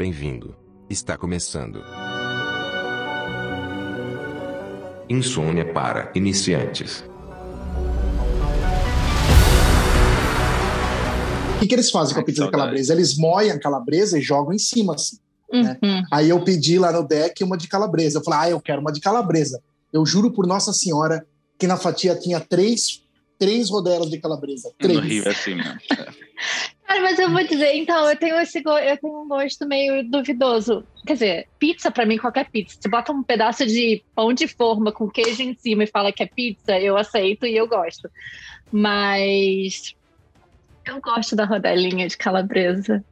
Bem-vindo. Está começando. Insônia para iniciantes. O que, que eles fazem com a Ai, pizza de calabresa? Eles moem a calabresa e jogam em cima, assim. né? Uhum. Aí eu pedi lá no deck uma de calabresa. Eu falei, ah, eu quero uma de calabresa. Eu juro por Nossa Senhora que na fatia tinha três, três rodelas de calabresa. Três. No Rio é assim mesmo. Cara, mas eu vou dizer, então, eu tenho esse go- eu tenho um gosto meio duvidoso. Quer dizer, pizza pra mim, qualquer pizza. Você bota um pedaço de pão de forma com queijo em cima e fala que é pizza, eu aceito e eu gosto. Mas eu gosto da rodelinha de calabresa.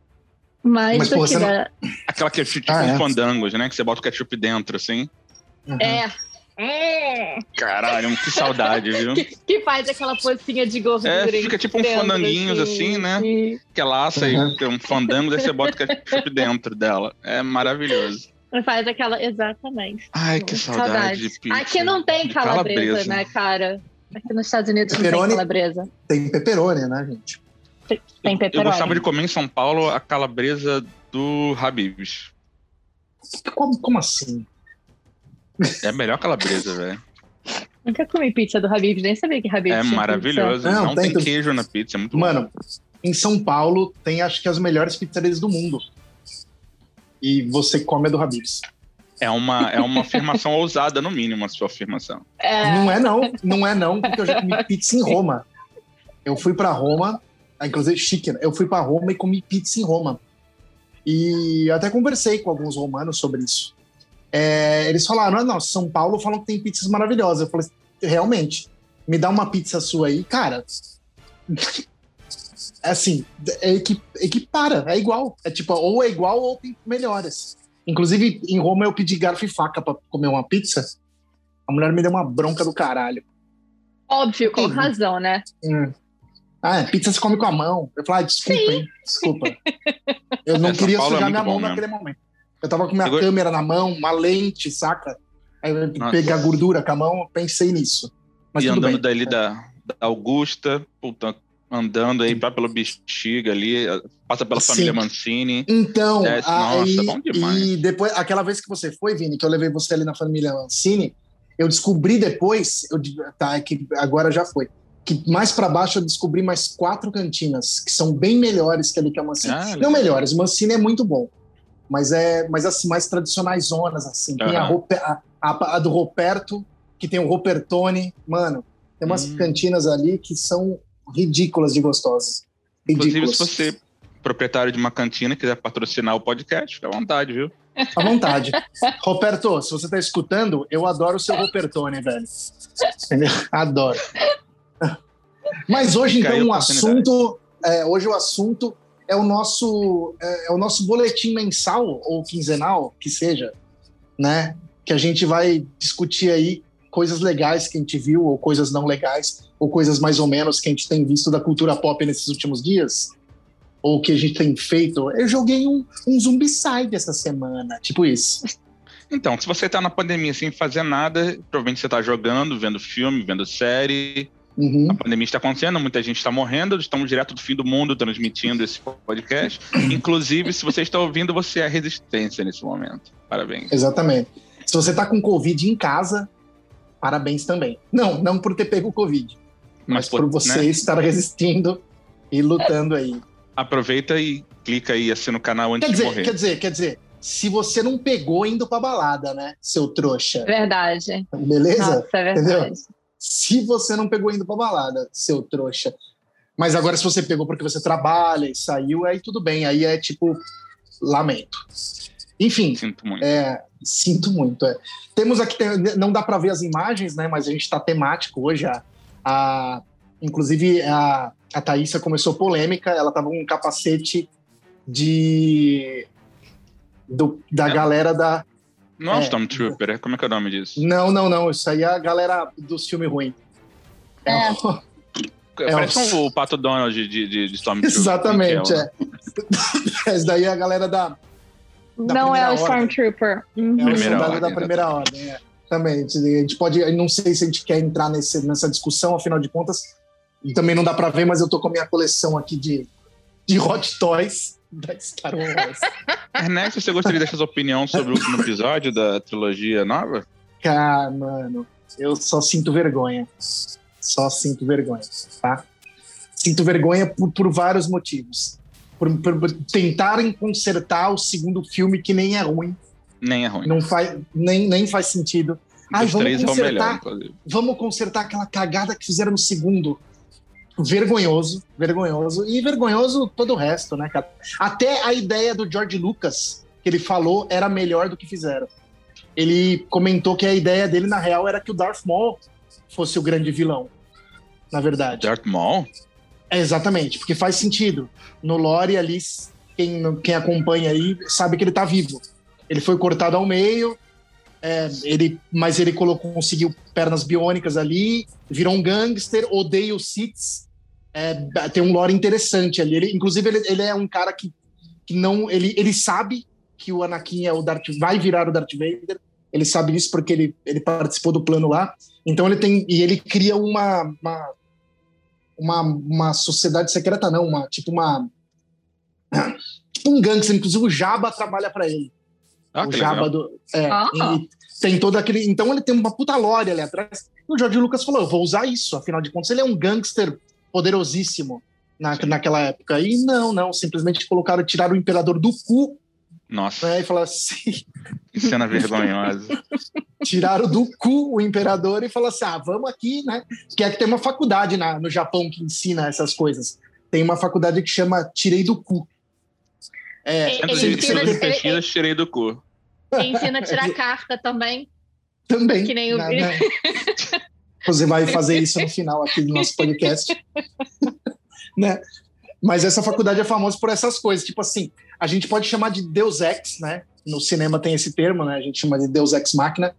Mais Mas, do pô, que você não- da. Aquela que é tipo Ah, um é? fandangos, né? Que você bota o ketchup dentro, assim. Uhum. É. É. Caralho, que saudade, viu? Que, que faz aquela pocinha de gordura. É, fica tipo um fandanguinhos assim, né? e- Que ela assa Uhum. e tem um fandango, aí você bota o ketchup dentro dela. É maravilhoso. Faz aquela. Exatamente. Ai, que saudade, de pizza. Aqui não tem De calabresa, né, cara? Aqui nos Estados Unidos não tem calabresa. Tem pepperoni, né, gente? Tem Eu pepperoni. gostava de comer em São Paulo a calabresa do Habib's. Como, como assim? É melhor calabresa, velho. Nunca comi pizza do Habib, nem sabia que Habib É tinha maravilhoso. Não, Não, tem tem queijo na pizza, é muito bom. Mano, em São Paulo tem acho que as melhores pizzarias do mundo. E você come a do Habib's. É uma, é uma afirmação ousada, no mínimo, a sua afirmação. pizza. É, Não é não, não é não, porque eu já comi pizza em Roma. Eu fui pra Roma, ah, inclusive chique, né? eu fui pra Roma e comi pizza em Roma. E até conversei com alguns romanos sobre isso. É, eles falaram, ah, não, São Paulo falam que tem pizzas maravilhosas. Eu falei, realmente, me dá uma pizza sua aí, cara. É assim, é equi- equipara, é igual. É tipo, ou é igual ou tem melhores. Inclusive, em Roma eu pedi garfo e faca pra comer uma pizza. A mulher me deu uma bronca do caralho. óbvio, com Uhum. razão, né? Hum. Ah, é, pizza se come com a mão. Eu falei, ah, desculpa, hein? Desculpa. Eu não É, queria Paulo é sujar muito minha mão mesmo. naquele momento. Eu tava com minha câmera na mão, uma lente, saca? Aí eu Nossa. pegar gordura com a mão, pensei nisso. Mas e andando bem. dali da, da Augusta, puta, andando aí, vai pelo Bexiga ali, passa pela Sim. família Mancini. Então, Desce, aí, nossa, bom demais. e depois, aquela vez que você foi, Vini, que eu levei você ali na família Mancini, eu descobri depois, eu, tá, é que agora já foi, que mais pra baixo eu descobri mais quatro cantinas, que são bem melhores que ali que a Mancini. Ah, Não legal. melhores, Mancini é muito bom, mas é mas assim, mais tradicionais zonas, assim. Tem. Rope- a, a- a do Roberto, que tem o Ropertone, mano, tem umas Hum. cantinas ali que são ridículas de gostosas. Inclusive, Ridículas. se você, proprietário de uma cantina, quiser patrocinar o podcast, fica à vontade, viu? À vontade. Roberto, se você tá escutando, eu adoro o seu Ropertone, velho. Entendeu? Adoro. Mas hoje, então, oportunidade. assunto. é, hoje o assunto é o nosso é, é o nosso boletim mensal ou quinzenal, que seja, né? Que a gente vai discutir aí coisas legais que a gente viu, ou coisas não legais, ou coisas mais ou menos que a gente tem visto da cultura pop nesses últimos dias, ou que a gente tem feito. Eu joguei um, um Zumbicide essa semana, tipo isso. Então, se você tá na pandemia sem fazer nada, provavelmente você tá jogando, vendo filme, vendo série. Uhum. A pandemia está acontecendo, muita gente está morrendo, estamos direto do fim do mundo transmitindo esse podcast. Inclusive, se você está ouvindo, você é a resistência nesse momento. Parabéns. Exatamente. Se você tá com Covid em casa, parabéns também. Não, não por ter pego o Covid, mas, pô, por você né, estar resistindo e lutando aí. aproveita e clica aí, assina o canal antes Quer de dizer, morrer. quer dizer, quer dizer, se você não pegou indo pra balada, né, seu trouxa, Verdade. beleza? Nossa, é verdade. Se você não pegou indo pra balada, seu trouxa. Mas agora, se você pegou porque você trabalha e saiu, aí tudo bem. Aí é tipo, lamento. Enfim, Sinto muito. É, sinto muito. é. Temos aqui, não dá para ver as imagens, né? Mas a gente está temático hoje. A, a- inclusive, a, a Thaísa começou polêmica. Ela tava com um capacete de. do- da É. galera da. Não é é. Stormtrooper, é- como é que é o nome disso? Não, não, não. Isso aí é a galera dos filmes ruins. É. o- Parece é um, o Pato Donald de, de, de Stormtrooper. Exatamente, né? é. Essa daí é a galera da. Da não é o. Stormtrooper. Uhum. É o soldado ordem, da primeira ordem. É. Também. A gente pode. Não sei se a gente quer entrar nesse, nessa discussão, afinal de contas, também não dá para ver, mas eu tô com a minha coleção aqui de, de Hot Toys. da Star Wars. Ernesto, você gostaria de deixar sua opinião sobre o último episódio da trilogia nova? Cara, mano, eu só sinto vergonha. Só sinto vergonha, tá? Sinto vergonha por, por vários motivos. Por, por tentarem consertar o segundo filme, que nem é ruim. Nem é ruim. Não faz, nem, nem faz sentido. Dos vamos três é consertar, melhor, inclusive. vamos consertar aquela cagada que fizeram no segundo. Vergonhoso, vergonhoso. E vergonhoso todo o resto, né, cara? Até a ideia do George Lucas, que ele falou, era melhor do que fizeram. Ele comentou que a ideia dele, na real, era que o Darth Maul fosse o grande vilão. Na verdade. Darth Maul? É, exatamente, porque faz sentido. No lore ali, quem, quem acompanha aí sabe que ele tá vivo. Ele foi cortado ao meio, é, ele, mas ele colocou, conseguiu pernas biônicas ali, virou um gangster, odeia os Siths. É, tem um lore interessante ali. Ele, inclusive, ele, ele é um cara que, que não. Ele, ele sabe que o Anakin é o Darth, vai virar o Darth Vader. Ele sabe isso porque ele, ele participou do plano lá. Então ele tem. E ele cria uma, uma uma, uma sociedade secreta, não, uma, tipo uma. Tipo um gangster, inclusive o Jabba trabalha para ele. Ah, o Jabba legal. do. É, Ah. e tem todo aquele. Então ele tem uma puta lore ali atrás. E o George Lucas falou: eu vou usar isso, afinal de contas, ele é um gangster poderosíssimo na, Sim. naquela época. E não, não, simplesmente colocaram, tiraram o imperador do cu, Nossa, né? E falaram assim. que cena vergonhosa. tiraram do cu o imperador e falaram assim: ah, vamos aqui, né? Que é que tem uma faculdade na, no Japão que ensina essas coisas. Tem uma faculdade que chama Tirei do Cu. É, Ele ensina- ele- pesquisas, tirei do cu. Ensina a tirar carta também. também. Que nem o- né, né? Você vai fazer isso no final aqui do nosso podcast. né? Mas essa faculdade é famosa por essas coisas. Tipo assim, a gente pode chamar de Deus Ex, né? No cinema tem esse termo, né? A gente chama de Deus Ex Machina,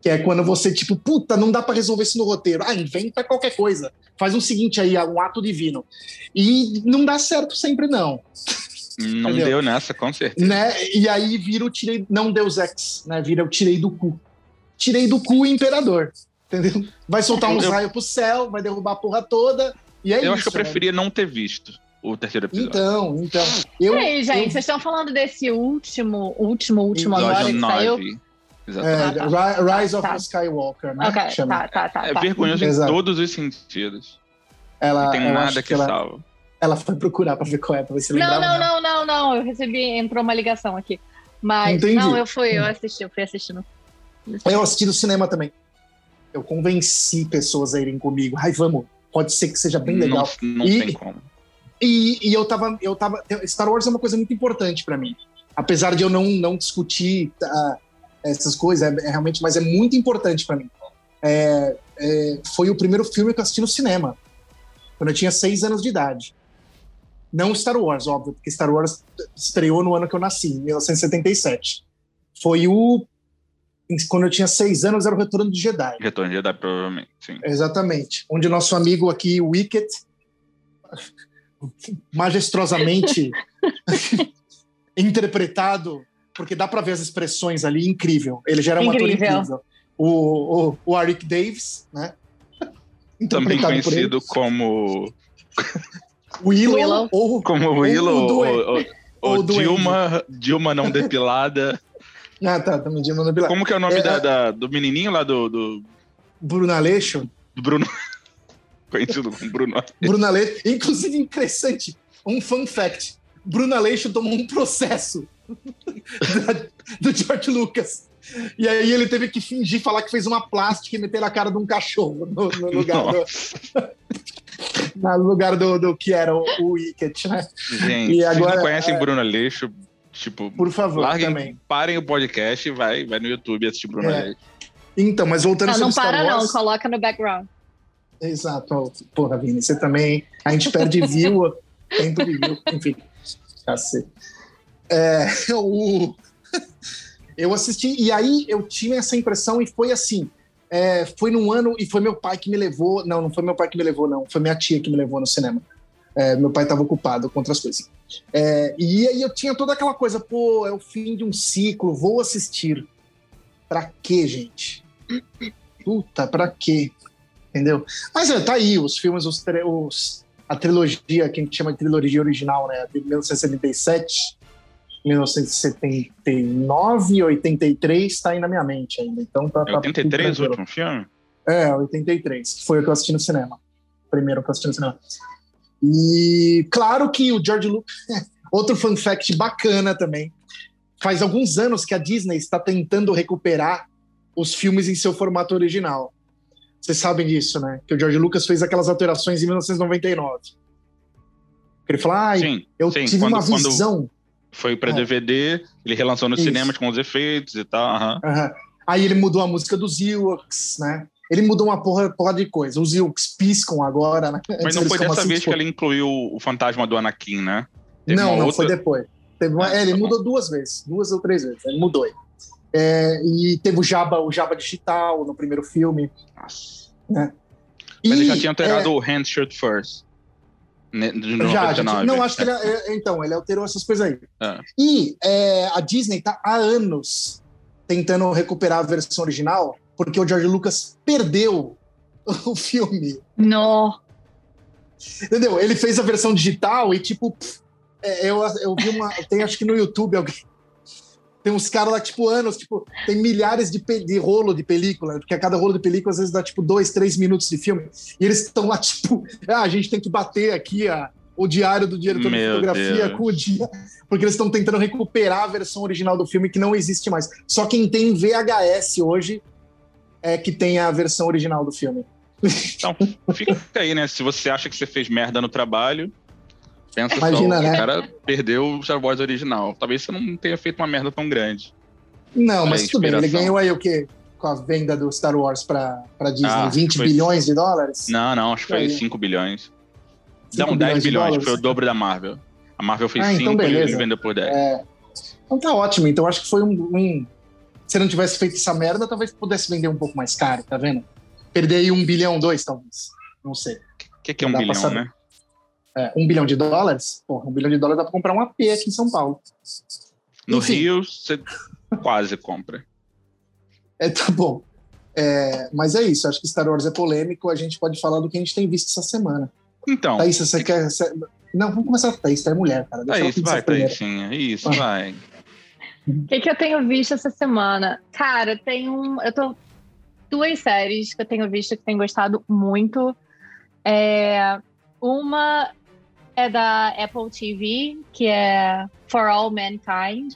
que é quando você, tipo, puta, não dá pra resolver isso no roteiro. Ah, inventa qualquer coisa. Faz o seguinte aí, um ato divino. E não dá certo sempre, não. Não Entendeu? deu nessa, com certeza. né? E aí vira o tirei, não Deus Ex, né? Vira o tirei do cu. Tirei do cu o imperador, entendeu? Vai soltar uns Eu- raios pro céu, vai derrubar a porra toda, e é isso. eu acho que eu né? preferia não ter visto o terceiro episódio. Então, então. Eu, Peraí, gente, eu- vocês estão falando desse último, último, último agora que saiu? 9. é, Exatamente. Ah, Ri- Rise of Tá. the Skywalker, né? Ok, Chama. tá, tá, tá. É tá. vergonhoso em Exato. todos os sentidos. Ela, Não tem nada acho que, ela, salva. ela foi procurar pra ver qual é, pra ver se Não, lembrava. não, mesmo. não, não, não. Eu recebi, entrou uma ligação aqui. Mas Entendi. não, eu fui, eu assisti, eu fui assistindo. Eu assisti no cinema também. Eu convenci pessoas a irem comigo. Ai, vamos, pode ser que seja bem legal. Não, não E- tem como. E, e eu tava, eu tava. Star Wars é uma coisa muito importante pra mim. Apesar de eu não, não discutir ah, essas coisas, é, é realmente, mas é muito importante pra mim. É, é, foi o primeiro filme que eu assisti no cinema, quando eu tinha seis anos de idade. Não Star Wars, óbvio, porque Star Wars estreou no ano que eu nasci, em 1977. Foi o. Quando eu tinha seis anos, era o Retorno de Jedi. Retorno de Jedi, provavelmente, sim. Exatamente. Onde o nosso amigo aqui, Wicket, majestrosamente interpretado, porque dá para ver as expressões ali, incrível. Ele já era um ator Incrível. incrível. O, o, o Arik Davis, né? Também conhecido como, Willow, Willow. ou como o Willow, ou, ou- ou Ou. Dilma, Dilma não depilada. Ah, tá, Mano Bila. Como que é o nome É, da, é. da- do menininho lá do, do, Bruno Aleixo. do Bruno? Conhecido como Bruno. Bruno Aleixo. Inclusive, interessante, um fun fact. Bruno Aleixo tomou um processo do George Lucas. E aí ele teve que fingir falar que fez uma plástica e meter na cara de um cachorro no, no lugar, do, no lugar do, do que era o, o Wicket, né? Gente, E agora- não conhecem é. Bruno Aleixo, tipo, Por favor, larguem, também. parem o podcast e vai, vai no YouTube assistir Bruno É. Então, mas voltando Não, não sobre para Star não, Wars, coloca no background. Exato. Porra, Vini, você também. A gente perde view, tempo de view, enfim. Cacete. É, o... Eu assisti, e aí eu tinha essa impressão, e foi assim. é, foi num ano, e foi meu pai que me levou. Não, não foi meu pai que me levou, não. Foi minha tia que me levou no cinema. É, meu pai estava ocupado com outras coisas. É, e aí eu tinha toda aquela coisa, pô, é o fim de um ciclo, vou assistir. Pra quê, gente? Puta, pra quê? Entendeu? Mas é, tá aí, os filmes, os, os a trilogia, que a gente chama de trilogia original, né? De 1977, 1979 e 83 está aí na minha mente ainda. Então tá, É tá 83 o tudo último filme? É, 83, que foi o que eu assisti no cinema. O primeiro que eu assisti no cinema. E claro que o George Lucas, outro fun fact bacana também. Faz alguns anos que a Disney está tentando recuperar os filmes em seu formato original. Vocês sabem disso, né? Que o George Lucas fez aquelas alterações em 1999. Ele falou: ah, Sim, eu sim, tive quando- uma visão. foi pra É. DVD, ele relançou nos Isso. cinemas com os efeitos e tal. aham. Aham. Aí ele mudou a música dos Ewoks, né? Ele mudou uma porra, porra de coisa. Os Ewoks piscam agora, né? Mas não foi dessa assim, vez tipo, que ele incluiu o fantasma do Anakin, né? Teve não, não, outra- foi depois. Uma- Ah, é, ele tá mudou duas vezes, duas ou três vezes. Ele mudou aí. É, e teve o Jabba, o Jabba digital no primeiro filme. Nossa. Né? Mas ele E, já tinha alterado é, o Hand Shirt First. né, De já, já 99. tinha- não, acho que ele, é, então, ele alterou essas coisas aí. É. E é, a Disney tá há anos tentando recuperar a versão original, porque o George Lucas perdeu o filme. No. Entendeu? Ele fez a versão digital e, tipo, pff, é, eu, eu vi uma. Tem acho que no YouTube alguém. Tem uns caras lá, tipo, anos, tipo, tem milhares de, de rolo de película, porque a cada rolo de película às vezes dá, tipo, dois, três minutos de filme. E eles estão lá, tipo, ah, a gente tem que bater aqui a, o diário do diretor de Meu fotografia Deus. com o dia. Porque eles estão tentando recuperar a versão original do filme que não existe mais. Só quem tem VHS hoje é que tem a versão original do filme. Então, fica aí, né? Se você acha que você fez merda no trabalho, pensa Imagina, só, né? o cara perdeu o Star Wars original. Talvez você não tenha feito uma merda tão grande. Não, mas É, tudo bem. Ele ganhou aí o quê? Com a venda do Star Wars pra, pra Disney? Ah, 20 foi- bilhões de dólares? Não, não, acho que foi Aí. 5 bilhões. 5 Não, 10 de bilhões, dólares? foi o dobro da Marvel. A Marvel fez Ah, 5 então e ele vendeu por 10. É. Então tá ótimo. Então acho que foi um, um- Se não tivesse feito essa merda, talvez pudesse vender um pouco mais caro, tá vendo? Perder aí um bilhão, dois, talvez. Não sei. O que, que é um bilhão, né? É, um bilhão de dólares? Porra, um bilhão de dólares dá pra comprar um AP aqui em São Paulo. No Enfim. Rio, você quase compra. É, tá bom. É, mas é isso. Acho que Star Wars é polêmico. A gente pode falar do que a gente tem visto essa semana. Então, Thaís, você quer. você- Não, vamos começar com Thaís. Tá é mulher, cara. Deixa Thaís, vai. Thaísinha. Isso, vai. O que, que eu tenho visto essa semana? Cara, tem um. Eu tô. Duas séries que eu tenho visto que tenho gostado muito. É, uma é da Apple TV, que é For All Mankind,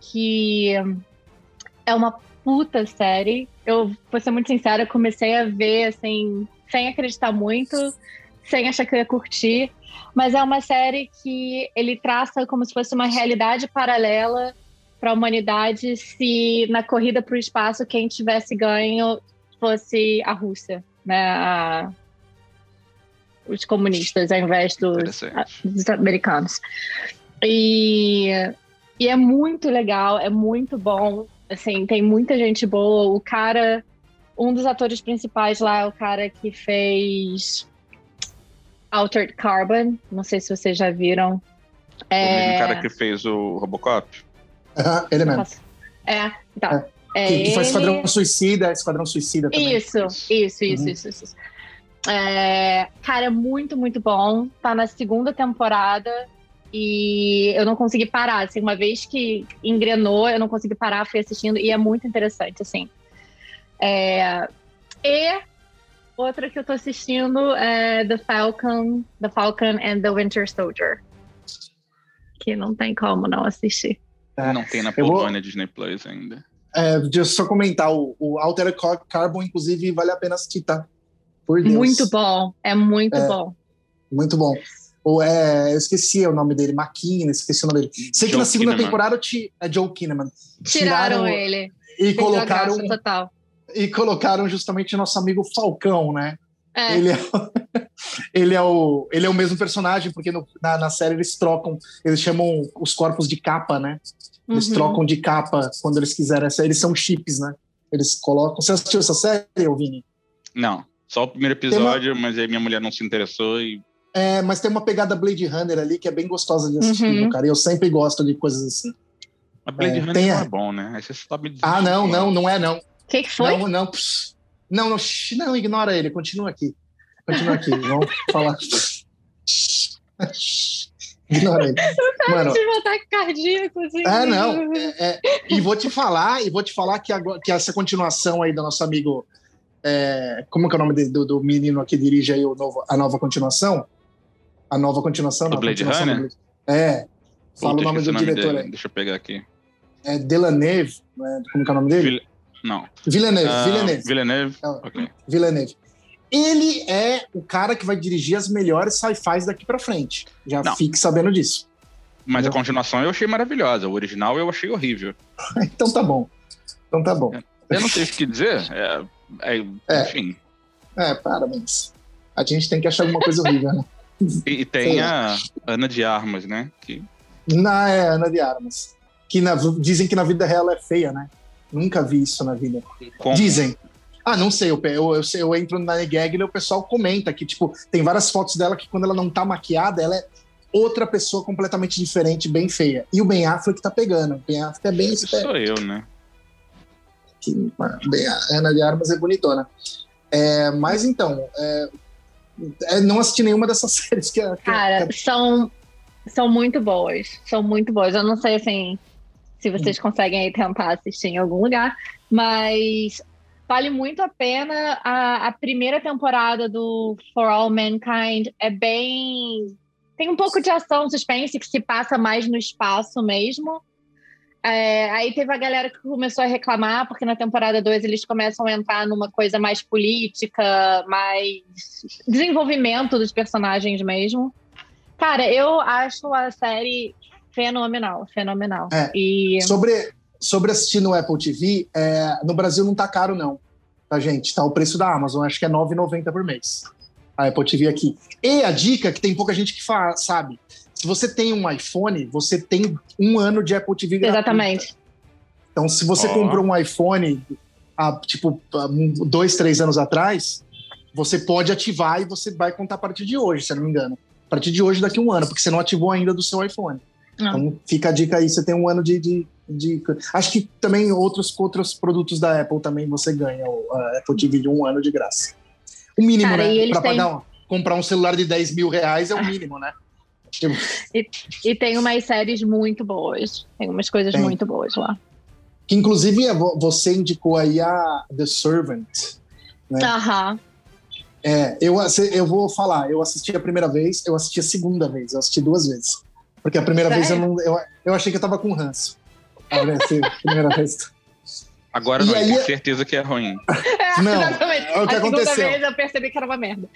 que é uma puta série. Eu vou ser muito sincera, comecei a ver assim, sem acreditar muito, sem achar que eu ia curtir. Mas é uma série que ele traça como se fosse uma realidade paralela para a humanidade se na corrida para o espaço quem tivesse ganho fosse a Rússia, né? A- os comunistas, ao invés dos, dos americanos. E, e é muito legal, é muito bom. Assim, tem muita gente boa. O cara, um dos atores principais lá é o cara que fez Altered Carbon. Não sei se vocês já viram. O É, mesmo cara que fez o Robocop. Aham, ele mesmo. É, então. É, Que, que ele- Esquadrão Suicida, Esquadrão Suicida também. Isso, isso, isso, Uhum. isso, isso. isso. É, cara, é muito, muito bom. Tá na segunda temporada e eu não consegui parar. Assim, uma vez que engrenou, eu não consegui parar, fui assistindo e é muito interessante, assim. É, e outra que eu tô assistindo é The Falcon, The Falcon and the Winter Soldier. Que não tem como não assistir. É. Não tem na Eu vou- Polônia Disney Plus ainda. É, deixa eu só comentar, o, o Altered Carbon, inclusive, vale a pena assistir, tá? Por Deus. Muito bom, é muito É. bom. Muito bom. Ou é, eu esqueci o nome dele, Maquina, esqueci o nome dele. Sei que Joe na segunda Kinnaman. temporada ti- é Joe Kinnaman. Tiraram, ele. e a colocaram total. E colocaram justamente nosso amigo Falcão, né? É, Ele, é, o- ele, é o, ele é o mesmo personagem, porque no- na, na série eles trocam, eles chamam os corpos de capa, né? Eles uhum. trocam de capa quando eles quiserem. Essa- Eles são chips, né? Eles colocam. Você assistiu essa série, Vini? Não, só o primeiro episódio, mas aí minha mulher não se interessou e É, mas tem uma pegada Blade Runner ali que é bem gostosa de assistir, Uhum. cara. E eu sempre gosto de coisas assim. a Blade É, Runner tem não é bom, né? Aí você tá me Ah, não, não, não é não. O que, que foi? Não, não. pss. Não, não, shh, não, ignora ele, continua aqui. Continua aqui, vamos falar. Ignorante. Mano, tive um ataque cardíaco, assim. É, não. É, é, e vou te falar, e vou te falar que, agora, que essa continuação aí do nosso amigo. é, como que é o nome de- do, do menino que dirige aí o novo, a nova continuação? A nova continuação, a Blade continuação Runner? É. Fala Puta, o nome do diretor dele. aí. Deixa eu pegar aqui. É Delaneve, né? como que é o nome dele? Vil- Não. Villeneuve, Ah, Villeneuve. Villeneuve. É. Ok. Villeneuve. Ele é o cara que vai dirigir as melhores sci-fis daqui pra frente. Já Não. fique sabendo disso. Mas a continuação eu achei maravilhosa. O original eu achei horrível. então tá bom. Então tá bom. Eu não sei o que dizer. É, é- É. Enfim. É, parabéns. A gente tem que achar alguma coisa horrível, né? E, e tem a Ana de Armas, né? Que Na é, Ana de Armas. Que na- dizem que na vida real ela é feia, né? Nunca vi isso na vida. como- Dizem. Ah, não sei, eu, eu, eu, eu entro na Gag e o pessoal comenta que, tipo, tem várias fotos dela que quando ela não tá maquiada, ela é outra pessoa completamente diferente, bem feia. E o Ben Affleck tá pegando. O Ben Affleck é bem esperto. Sou eu, né? que bem, a Ana de Armas é bonitona. É, mas então, é, é, não assisti nenhuma dessas séries que a. que Cara, que são, são muito boas. São muito boas. Eu não sei, assim, se vocês conseguem aí tentar assistir em algum lugar, mas vale muito a pena. A, a primeira temporada do For All Mankind é bem. Tem um pouco de ação, suspense, que se passa mais no espaço mesmo. É, aí teve a galera que começou a reclamar, porque na temporada 2 eles começam a entrar numa coisa mais política, mais desenvolvimento dos personagens mesmo. Cara, eu acho a série fenomenal, fenomenal. É. E Sobre, sobre assistir no Apple TV, é, no Brasil não tá caro, não. Tá, gente? Tá o preço da Amazon, acho que é R$ 9,90 por mês. A Apple TV aqui. E a dica que tem pouca gente que fa- sabe. Se você tem um iPhone, você tem um ano de Apple TV gratuito. exatamente. Então, se você Ó. comprou um iPhone há, tipo, dois, três anos atrás, você pode ativar e você vai contar a partir de hoje, se eu não me engano. A partir de hoje, daqui a um ano, porque você não ativou ainda do seu iPhone. Não. Então, fica a dica aí, você tem um ano de... de, de- Acho que também outros, outros produtos da Apple também você ganha o a Apple TV de um ano de graça. O mínimo, Cara, e né? Pra pagar, comprar um celular de 10 mil reais é o mínimo, né? Tipo, E tem umas séries muito boas. Tem umas coisas Tem. muito boas lá. que inclusive é vo- você indicou aí a The Servant. É. Aham. É, eu, eu vou falar, eu assisti a primeira vez, eu assisti a segunda vez, eu assisti duas vezes. Porque a primeira vez eu Sério? não. Eu, eu achei que eu tava com ranço. A primeira- a primeira vez. Agora E não, aí- tenho certeza que é ruim. É, Não, é o que a segunda aconteceu. vez eu percebi que era uma merda.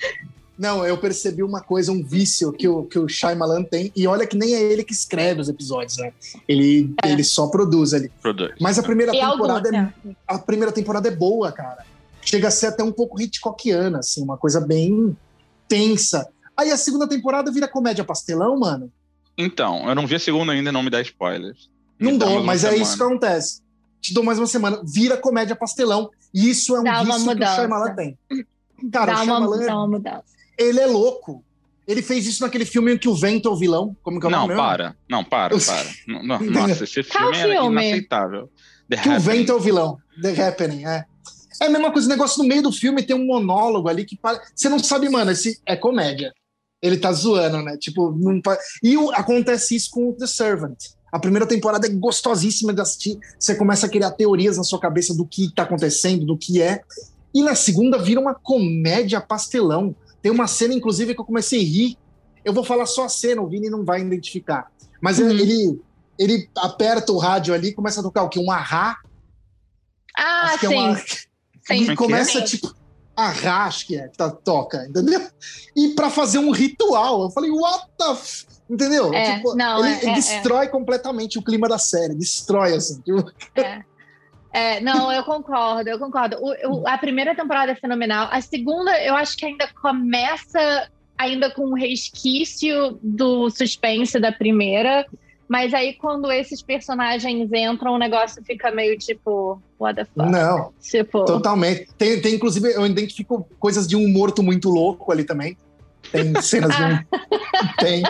Não, eu percebi uma coisa, um vício que o, que o Shyamalan tem, e olha que nem é ele que escreve os episódios, né? Ele, É. ele só produz ali. Produz. Mas a primeira E temporada é, é. a primeira temporada é boa, cara. Chega a ser até um pouco Hitchcockiana, assim, uma coisa bem tensa. Aí a segunda temporada vira comédia pastelão, mano. Então, eu não vi a segunda ainda, não me dá spoilers. Não dá dou, uma mas é semana. isso que acontece. Te dou mais uma semana, vira comédia pastelão. E isso é um Dá uma vício que o. Shyamalan tem. Cara, dá, o uma, Shyamalan, dá uma mudança. ele é louco. Ele fez isso naquele filme em que o vento é o vilão. Como que é o Não, nome mesmo? para. Não, para, para. Não, não, nossa, esse filme é inaceitável. The Que o Happening. vento é o vilão. The Happening, é. É a mesma coisa, o negócio no meio do filme tem um monólogo ali que para... você não sabe, mano, esse é comédia. Ele tá zoando, né? Tipo, não pa- e o- acontece isso com The Servant. A primeira temporada é gostosíssima de assistir. Você começa a criar teorias na sua cabeça do que tá acontecendo, do que é. E na segunda vira uma comédia pastelão. Tem uma cena, inclusive, que eu comecei a rir. Eu vou falar só a cena, o Vini não vai identificar. Mas Uhum. ele, ele aperta o rádio ali, começa a tocar o quê? Um arra Ah, Acho que é sim. uma- sim. E começa, Sim. tipo, a acho que é, tá, toca, entendeu? E pra fazer um ritual. Eu falei, what the f... Entendeu? É, Tipo, não, ele é, ele é, destrói completamente o clima da série. Destrói, assim. Tipo, É. É, não, eu concordo, eu concordo. O- o- a primeira temporada é fenomenal. A segunda, eu acho que ainda começa ainda com um resquício do suspense da primeira. Mas aí, quando esses personagens entram, o negócio fica meio tipo, what the fuck? não, Tipo, totalmente. Tem, tem, inclusive, eu identifico coisas de um morto muito louco ali também. Tem cenas de um. Tem.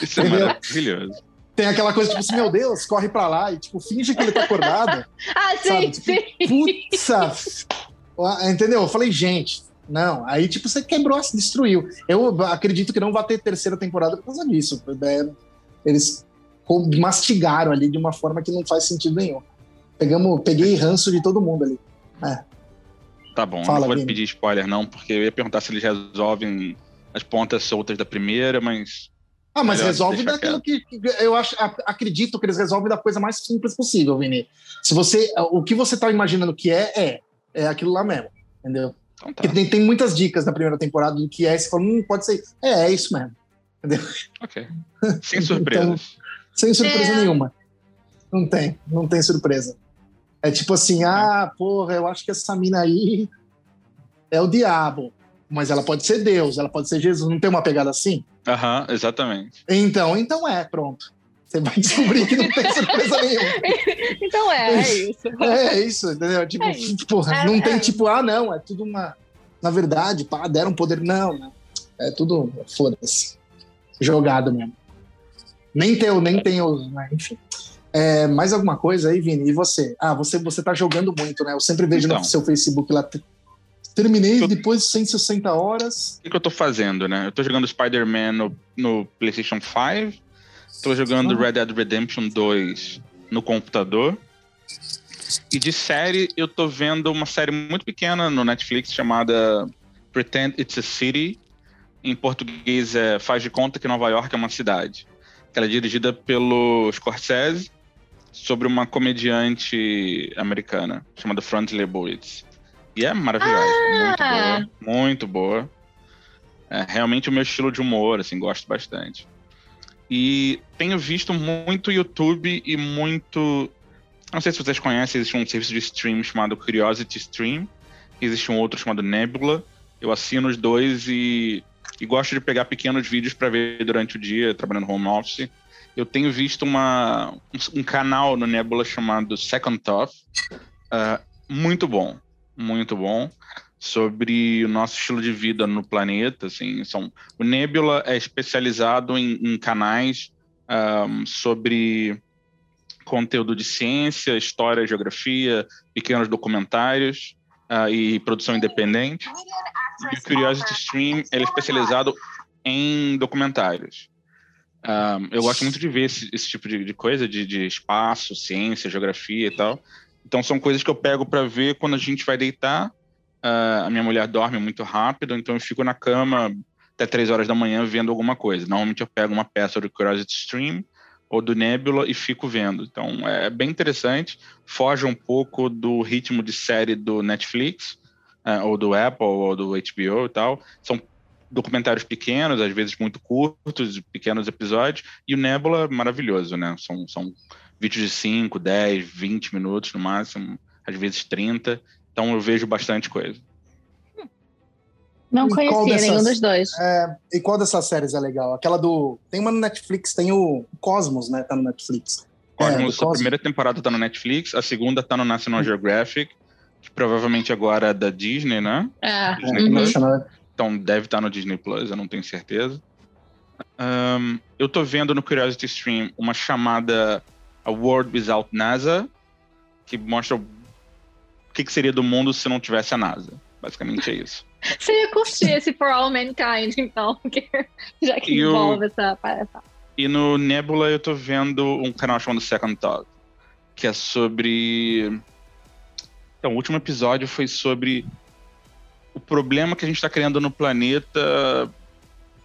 Isso é maravilhoso. Tem aquela coisa, tipo assim, meu Deus, corre pra lá e, tipo, finge que ele tá acordado. ah, sim, sabe? Tipo, sim. Putz! Entendeu? Eu falei, gente, Não, aí tipo, você quebrou, se destruiu. Eu acredito que não vai ter terceira temporada por causa disso. É, eles mastigaram ali de uma forma que não faz sentido nenhum. Pegamos, peguei ranço de todo mundo ali. É. Tá bom, Fala, não vou pedir spoiler não, porque eu ia perguntar se eles resolvem as pontas soltas da primeira, mas ah, mas resolve daquilo que, que, eu acho, acredito que eles resolvem da coisa mais simples possível, Vini. Se você, o que você tá imaginando que é, é, é aquilo lá mesmo, entendeu? Então tá. tem, tem muitas dicas na primeira temporada do que é, você fala, hum, pode ser, é, é isso mesmo, entendeu? Ok. Sem surpresa. sem surpresa é. nenhuma. Não tem, não tem surpresa. É tipo assim, ah, porra, eu acho que essa mina aí é o diabo, mas ela pode ser Deus, ela pode ser Jesus, não tem uma pegada assim? Aham, uhum, exatamente. Então, então é, pronto. Você vai descobrir que não tem surpresa nenhuma. então é, é isso. É, é isso, entendeu? Tipo, é isso. porra, é, não tem é. tipo, ah, não, é tudo uma. Na verdade, pá, deram poder. Não, não. É tudo, foda-se. Jogado mesmo. Nem tem, nem tem os. Né? Enfim. É, mais alguma coisa aí, Vini? E você? Ah, você, você tá jogando muito, né? Eu sempre vejo então, no seu Facebook lá Terminei depois de 160 horas. O que, que eu tô fazendo, né? Eu tô jogando Spider-Man no, no, PlayStation 5. Tô jogando ah. Red Dead Redemption 2 no computador. E de série, eu tô vendo uma série muito pequena no Netflix chamada Pretend It's a City. Em português é Faz de Conta que Nova York é uma cidade. Ela é dirigida pelo Scorsese sobre uma comediante americana chamada Front Lebowitz. E é maravilhosa. Ah. Muito boa. Muito boa. É realmente o meu estilo de humor, assim, gosto bastante. E tenho visto muito YouTube e muito. Não sei se vocês conhecem, existe um serviço de stream chamado Curiosity Stream. Existe um outro chamado Nebula. Eu assino os dois e, e gosto de pegar pequenos vídeos para ver durante o dia, trabalhando home office. Eu tenho visto uma, um, canal no Nebula chamado Second Thought. Uh, muito bom muito bom sobre o nosso estilo de vida no planeta. Assim, são, o Nebula é especializado em, em canais um, sobre conteúdo de ciência, história, geografia, pequenos documentários uh, e produção independente. E o Curiosity Stream é especializado em documentários. Um, eu gosto muito de ver esse, esse tipo de, de coisa, de, de, espaço, ciência, geografia e tal. Então são coisas que eu pego para ver quando a gente vai deitar. Uh, a minha mulher dorme muito rápido, então eu fico na cama até três horas da manhã vendo alguma coisa. Normalmente eu pego uma peça do Curiosity Stream ou do Nebula e fico vendo. Então é bem interessante, foge um pouco do ritmo de série do Netflix, ou do Apple, ou do HBO e tal. São documentários pequenos, às vezes muito curtos, pequenos episódios, e o Nebula maravilhoso, né? São, são vídeos de 5, 10, 20 minutos no máximo, às vezes 30. Então eu vejo bastante coisa. Não e conhecia dessas, nenhum dos dois. É, e qual dessas séries é legal? Aquela do. Tem uma no Netflix, tem o Cosmos, né? Tá no Netflix. Cosmos, é, a Cosmos. primeira temporada tá no Netflix, a segunda tá no National Geographic, que provavelmente agora é da Disney, né? É. Disney uhum. Então deve estar no Disney Plus, eu não tenho certeza. Um, eu tô vendo no Curiosity Stream uma chamada a World Without NASA, que mostra o que, que seria do mundo se não tivesse a NASA. Basicamente é isso. Você ia curtir esse For All Mankind, então, já que e envolve o... essa palhaçada. E no Nebula eu tô vendo um canal chamado Second Thought, que é sobre. Então, o último episódio foi sobre o problema que a gente está criando no planeta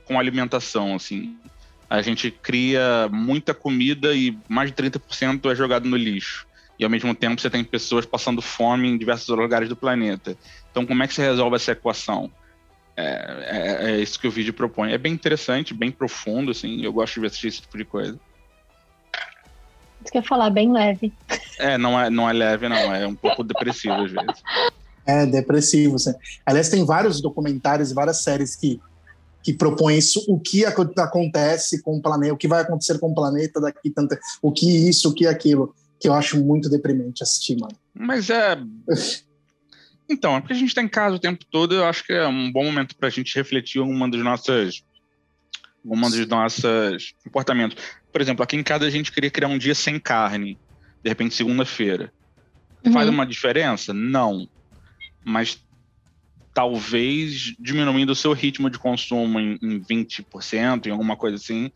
com alimentação, assim a gente cria muita comida e mais de 30% é jogado no lixo. E ao mesmo tempo você tem pessoas passando fome em diversos lugares do planeta. Então, como é que você resolve essa equação? É, é, é isso que o vídeo propõe. É bem interessante, bem profundo, assim. Eu gosto de ver esse tipo de coisa. Você quer falar bem leve. É, não é, não é leve, não. É um pouco depressivo às vezes. É, depressivo. Aliás, tem vários documentários, várias séries que que propõe isso, o que acontece com o planeta, o que vai acontecer com o planeta daqui tanto, o que isso, o que aquilo, que eu acho muito deprimente assistir, mano. Mas é Então, é porque a gente está em casa o tempo todo, eu acho que é um bom momento para a gente refletir alguma das nossas alguma das nossas comportamentos. Por exemplo, aqui em casa a gente queria criar um dia sem carne, de repente segunda-feira. Uhum. Faz uma diferença? Não. Mas talvez diminuindo o seu ritmo de consumo em, em 20%, em alguma coisa assim,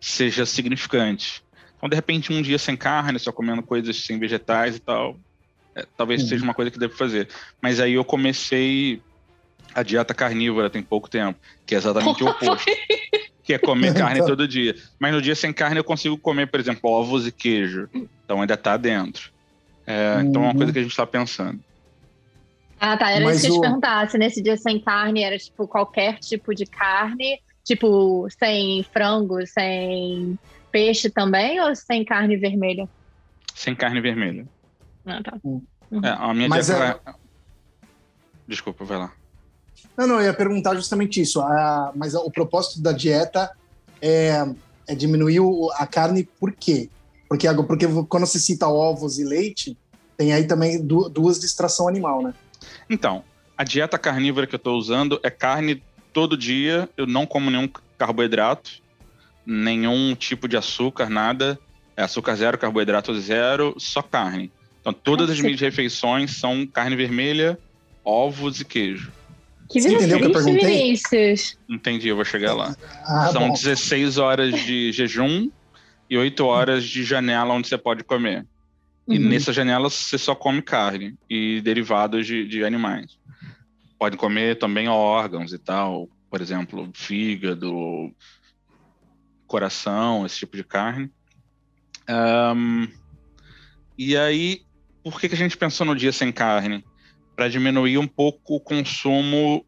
seja significante. Então, de repente, um dia sem carne, só comendo coisas sem vegetais e tal, é, talvez uhum. seja uma coisa que deve fazer. Mas aí eu comecei a dieta carnívora tem pouco tempo, que é exatamente o oposto. Que é comer carne todo dia. Mas no dia sem carne eu consigo comer, por exemplo, ovos e queijo. Então ainda tá dentro. É, uhum. Então é uma coisa uhum. que a gente está pensando. Ah, tá. Era Mas isso que eu o... te perguntar. Se nesse dia sem carne era tipo qualquer tipo de carne, tipo sem frango, sem peixe também, ou sem carne vermelha? Sem carne vermelha. Ah, tá. Uhum. É, a minha Mas dieta. É... Desculpa, vai lá. Não, não, eu ia perguntar justamente isso. A, mas o propósito da dieta é, é diminuir o, a carne por quê? Porque, porque quando você cita ovos e leite, tem aí também duas de extração animal, né? Então, a dieta carnívora que eu estou usando é carne todo dia, eu não como nenhum carboidrato, nenhum tipo de açúcar, nada. É açúcar zero, carboidrato zero, só carne. Então, todas as minhas refeições são carne vermelha, ovos e queijo. Que Você entendeu o que eu perguntei? Vinícius. Entendi, eu vou chegar lá. Ah, São bom. 16 horas de jejum e 8 horas de janela onde você pode comer. E uhum. nessa janela você só come carne e derivados de, de animais. Pode comer também órgãos e tal, por exemplo, fígado, coração, esse tipo de carne. Um, e aí, por que, que a gente pensou no dia sem carne? Para diminuir um pouco o consumo.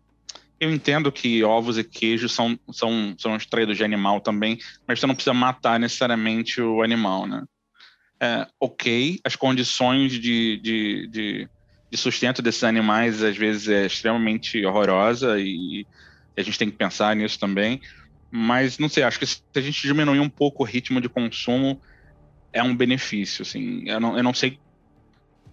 Eu entendo que ovos e queijos são, são, são extraídos de animal também, mas você não precisa matar necessariamente o animal, né? É, ok, as condições de, de, de, de, sustento desses animais às vezes é extremamente horrorosa e a gente tem que pensar nisso também, mas não sei, acho que se a gente diminuir um pouco o ritmo de consumo é um benefício, assim, eu não, eu não sei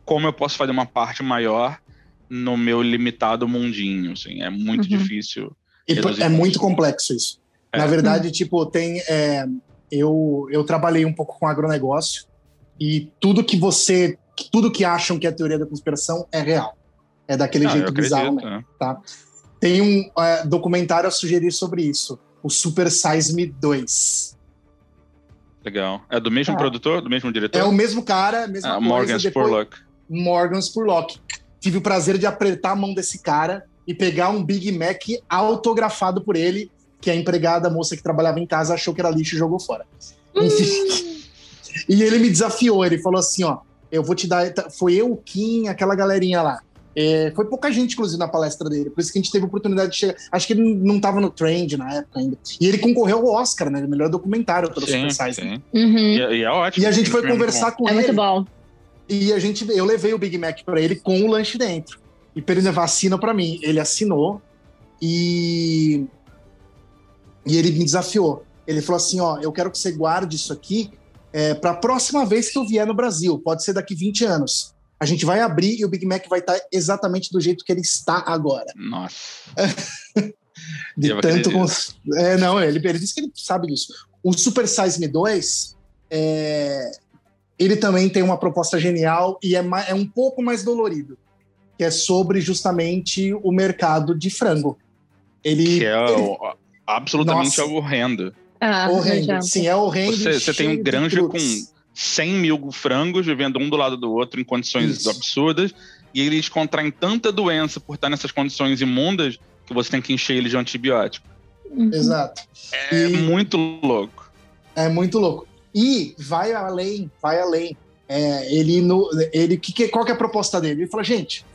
como eu posso fazer uma parte maior no meu limitado mundinho, assim, é muito uhum. difícil. é muito complexo isso. É. Na verdade, uhum. tipo, tem. É, eu, eu trabalhei um pouco com agronegócio e tudo que você. Tudo que acham que é teoria da conspiração é real. É daquele ah, jeito bizarro, né? tá? Tem um é, documentário a sugerir sobre isso. O Super Size Me 2. Legal. É do mesmo ah. produtor, do mesmo diretor? É o mesmo cara, mesma ah, coisa. Morgan Spurlock. Morgan Spurlock tive o prazer de apertar a mão desse cara e pegar um Big Mac autografado por ele, que a empregada, a moça que trabalhava em casa, achou que era lixo e jogou fora. Hum. e ele me desafiou, ele falou assim, ó, eu vou te dar... Foi eu, o Kim, aquela galerinha lá. É, foi pouca gente, inclusive, na palestra dele. Por isso que a gente teve a oportunidade de chegar. Acho que ele não estava no trend na época ainda. E ele concorreu ao Oscar, né? Melhor documentário pelo sim, Super Size. Sim. Uhum. E, e, é ótimo. E a gente foi conversar com é ele. É muito bom. E a gente, eu levei o Big Mac para ele com o lanche dentro. E para ele levar assina para mim. Ele assinou e e ele me desafiou. Ele falou assim: ó, eu quero que você guarde isso aqui é, para a próxima vez que eu vier no Brasil. Pode ser daqui 20 anos. A gente vai abrir e o Big Mac vai estar tá exatamente do jeito que ele está agora. Nossa. De eu tanto com... é, não, ele, ele disse que ele sabe disso. O Super Size Me 2 é, ele também tem uma proposta genial e é, é um pouco mais dolorido, que é sobre justamente o mercado de frango. Ele, que é ele... absolutamente Nossa. horrendo. Ah, horrendo. Sim, é horrendo. Você, você tem um granja com 100 mil frangos vivendo um do lado do outro em condições Isso. absurdas, e eles contraem tanta doença por estar nessas condições imundas que você tem que encher eles de antibiótico. Uhum. Exato. É e... muito louco. É muito louco. E vai além, vai além. É, ele, no, ele que, qual que é a proposta dele? Ele fala, gente,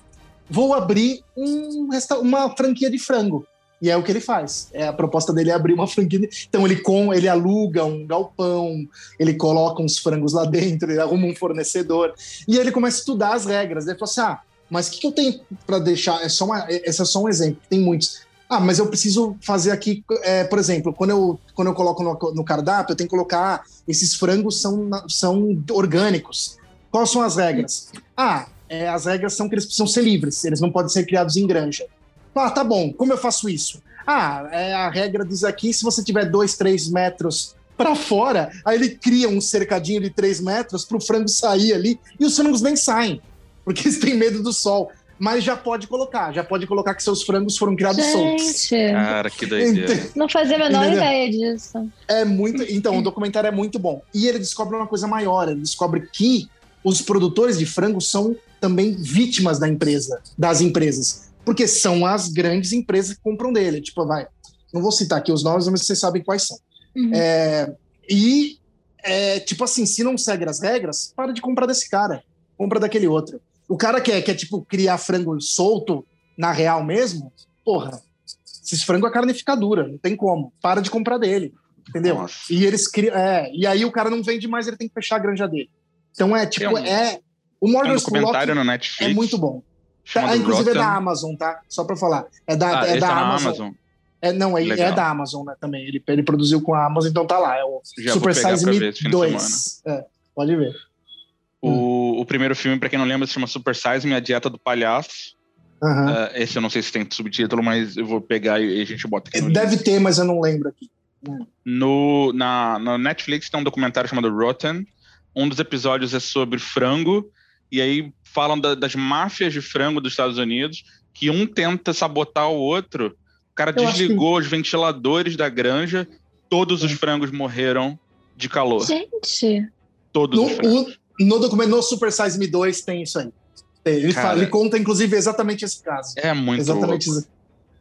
vou abrir um, uma franquia de frango. E é o que ele faz. É, a proposta dele é abrir uma franquia. Então ele com, ele aluga um galpão, ele coloca uns frangos lá dentro, ele arruma um fornecedor e ele começa a estudar as regras. Ele fala assim: ah, mas o que, que eu tenho para deixar? É só uma, esse é só um exemplo. Tem muitos. Ah, mas eu preciso fazer aqui, é, por exemplo, quando eu, quando eu coloco no, no, cardápio, eu tenho que colocar esses frangos são, são orgânicos. Quais são as regras? Ah, é, as regras são que eles precisam ser livres, eles não podem ser criados em granja. Ah, tá bom, como eu faço isso? Ah, é, a regra diz aqui, se você tiver dois, três metros para fora, aí ele cria um cercadinho de três metros para o frango sair ali, e os frangos nem saem, porque eles têm medo do sol. Mas já pode colocar, já pode colocar que seus frangos foram criados soltos. Gente, Cara, que doideira. não fazia a menor Entendeu? ideia disso. É muito. Então, o documentário é muito bom. E ele descobre uma coisa maior: ele descobre que os produtores de frango são também vítimas da empresa, das empresas. Porque são as grandes empresas que compram dele. Tipo, vai. Não vou citar aqui os nomes, mas vocês sabem quais são. Uhum. É, e, é, tipo assim, se não segue as regras, para de comprar desse cara. Compra daquele outro. O cara quer, quer tipo, criar frango solto na real mesmo, porra, esses frango a carne fica dura, não tem como. Para de comprar dele. Entendeu? Nossa. E eles criam. É, e aí o cara não vende mais, ele tem que fechar a granja dele. Então é tipo, um- é. O Tem um Morgan documentário no é Netflix. muito bom. The inclusive é Rotten. da Amazon, tá? Só pra falar. É da, Ah, é esse da tá Amazon. Amazon. É, não, é, Legal. é da Amazon né, também. Ele, ele produziu com a Amazon, então tá lá. É o Já Super Size Me ver esse fim de 2. É, pode ver. O, o primeiro filme, pra quem não lembra, se chama Super Size Me, A Dieta do Palhaço. Aham. Ah, esse eu não sei se tem subtítulo, mas eu vou pegar e a gente bota aqui Deve ter, mas eu não lembro aqui. No, na, na Netflix tem um documentário chamado Rotten. Um dos episódios é sobre frango, e aí falam da- das máfias de frango dos Estados Unidos, que um tenta sabotar o outro. O cara Eu desligou os ventiladores da granja, todos os frangos morreram de calor. Gente, Todos No, os frangos. No documento, no Super Size Me 2 tem isso aí. Ele, Cara. fala, ele conta, inclusive, exatamente esse caso. É muito exatamente louco. isso.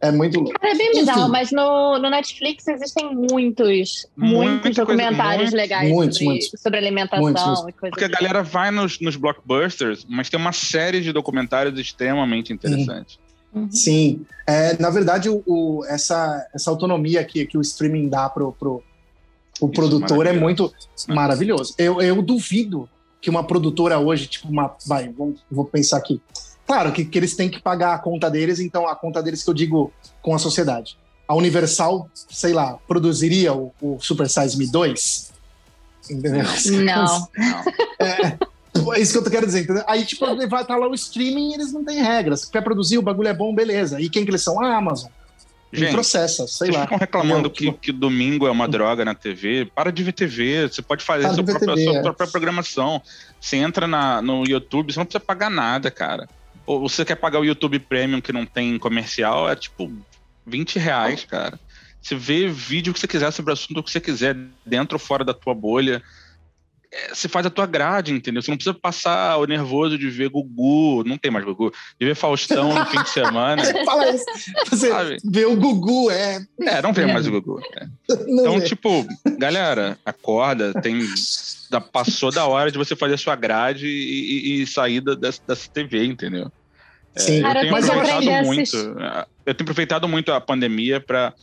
É muito louco. cara, é bem Enfim. bizarro, mas no, no Netflix existem muitos, muitos coisa, documentários muitos, legais muitos, sobre, muitos. sobre alimentação Muitos, e coisas Porque a assim. galera vai nos, nos blockbusters, mas tem uma série de documentários extremamente interessantes. Uhum. Sim. É, na verdade, o, o- essa, essa autonomia que, que o streaming dá pro, pro, o Isso, produtor é muito É. maravilhoso. Eu, eu duvido que uma produtora hoje, tipo, uma. Vai, vou, vou pensar aqui. Claro que, que eles têm que pagar a conta deles, então a conta deles que eu digo com a sociedade. A Universal, sei lá, produziria o, o Super Size Me 2? Entendeu? Não. Não. É isso que eu quero dizer, entendeu? Aí, tipo, vai estar lá o streaming e eles não têm regras. Quer produzir, o bagulho é bom, beleza. E quem que eles são? A Amazon. Gente, processa, sei Vocês lá. ficam reclamando que, que domingo é uma droga na TV. Para de ver TV. Você pode fazer sua própria, TV, sua é. própria programação. Você entra na, no YouTube, você não precisa pagar nada, cara. Ou você quer pagar o YouTube Premium que não tem comercial, é tipo 20 reais, cara. Você vê vídeo que você quiser sobre o assunto que você quiser, dentro ou fora da tua bolha. É, Você faz a tua grade, entendeu? Você não precisa passar o nervoso de ver Gugu, não tem mais Gugu, de ver Faustão no fim de semana. Fala isso. Você Sabe? vê o Gugu, é. É, não tem mais o Gugu. é. Não Então, vê. tipo, galera, acorda, tem. da- passou da hora de você fazer a sua grade e, e- e sair da- dessa, dessa TV, entendeu? É, Sim. eu Cara, tenho aproveitado muito. Eu tenho aproveitado muito a pandemia pra.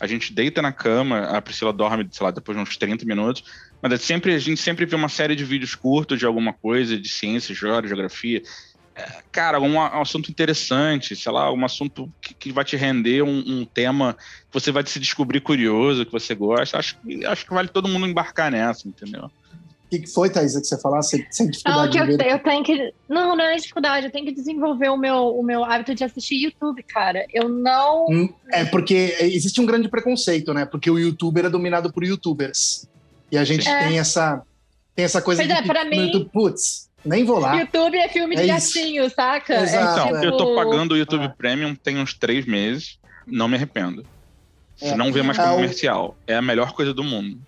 A gente deita na cama, a Priscila dorme, sei lá, depois de uns 30 minutos. Mas é sempre, a gente sempre vê uma série de vídeos curtos de alguma coisa, de ciência, geografia. É, Cara, um, assunto interessante, sei lá, um assunto que, que vai te render um, um tema que você vai se descobrir curioso, que você gosta. Acho, acho que vale todo mundo embarcar nessa, entendeu? O que, que foi, Thaisa, que você falasse? Você sem Não, dificuldade que eu, de ver? eu tenho que. Não, não é dificuldade. Eu tenho que desenvolver o meu, o meu hábito de assistir YouTube, cara. Eu não. Hum, É porque existe um grande preconceito, né? Porque o youtuber é dominado por youtubers. E a gente. É. tem essa tem essa coisa Pois de é, pra mim- YouTube, putz, nem vou lá. YouTube é filme de É isso. gatinho, saca? É Exato, Então, é. eu tô pagando o YouTube Ah. Premium tem uns três meses, não me arrependo. Você É. não vê mais o- comercial. É a melhor coisa do mundo.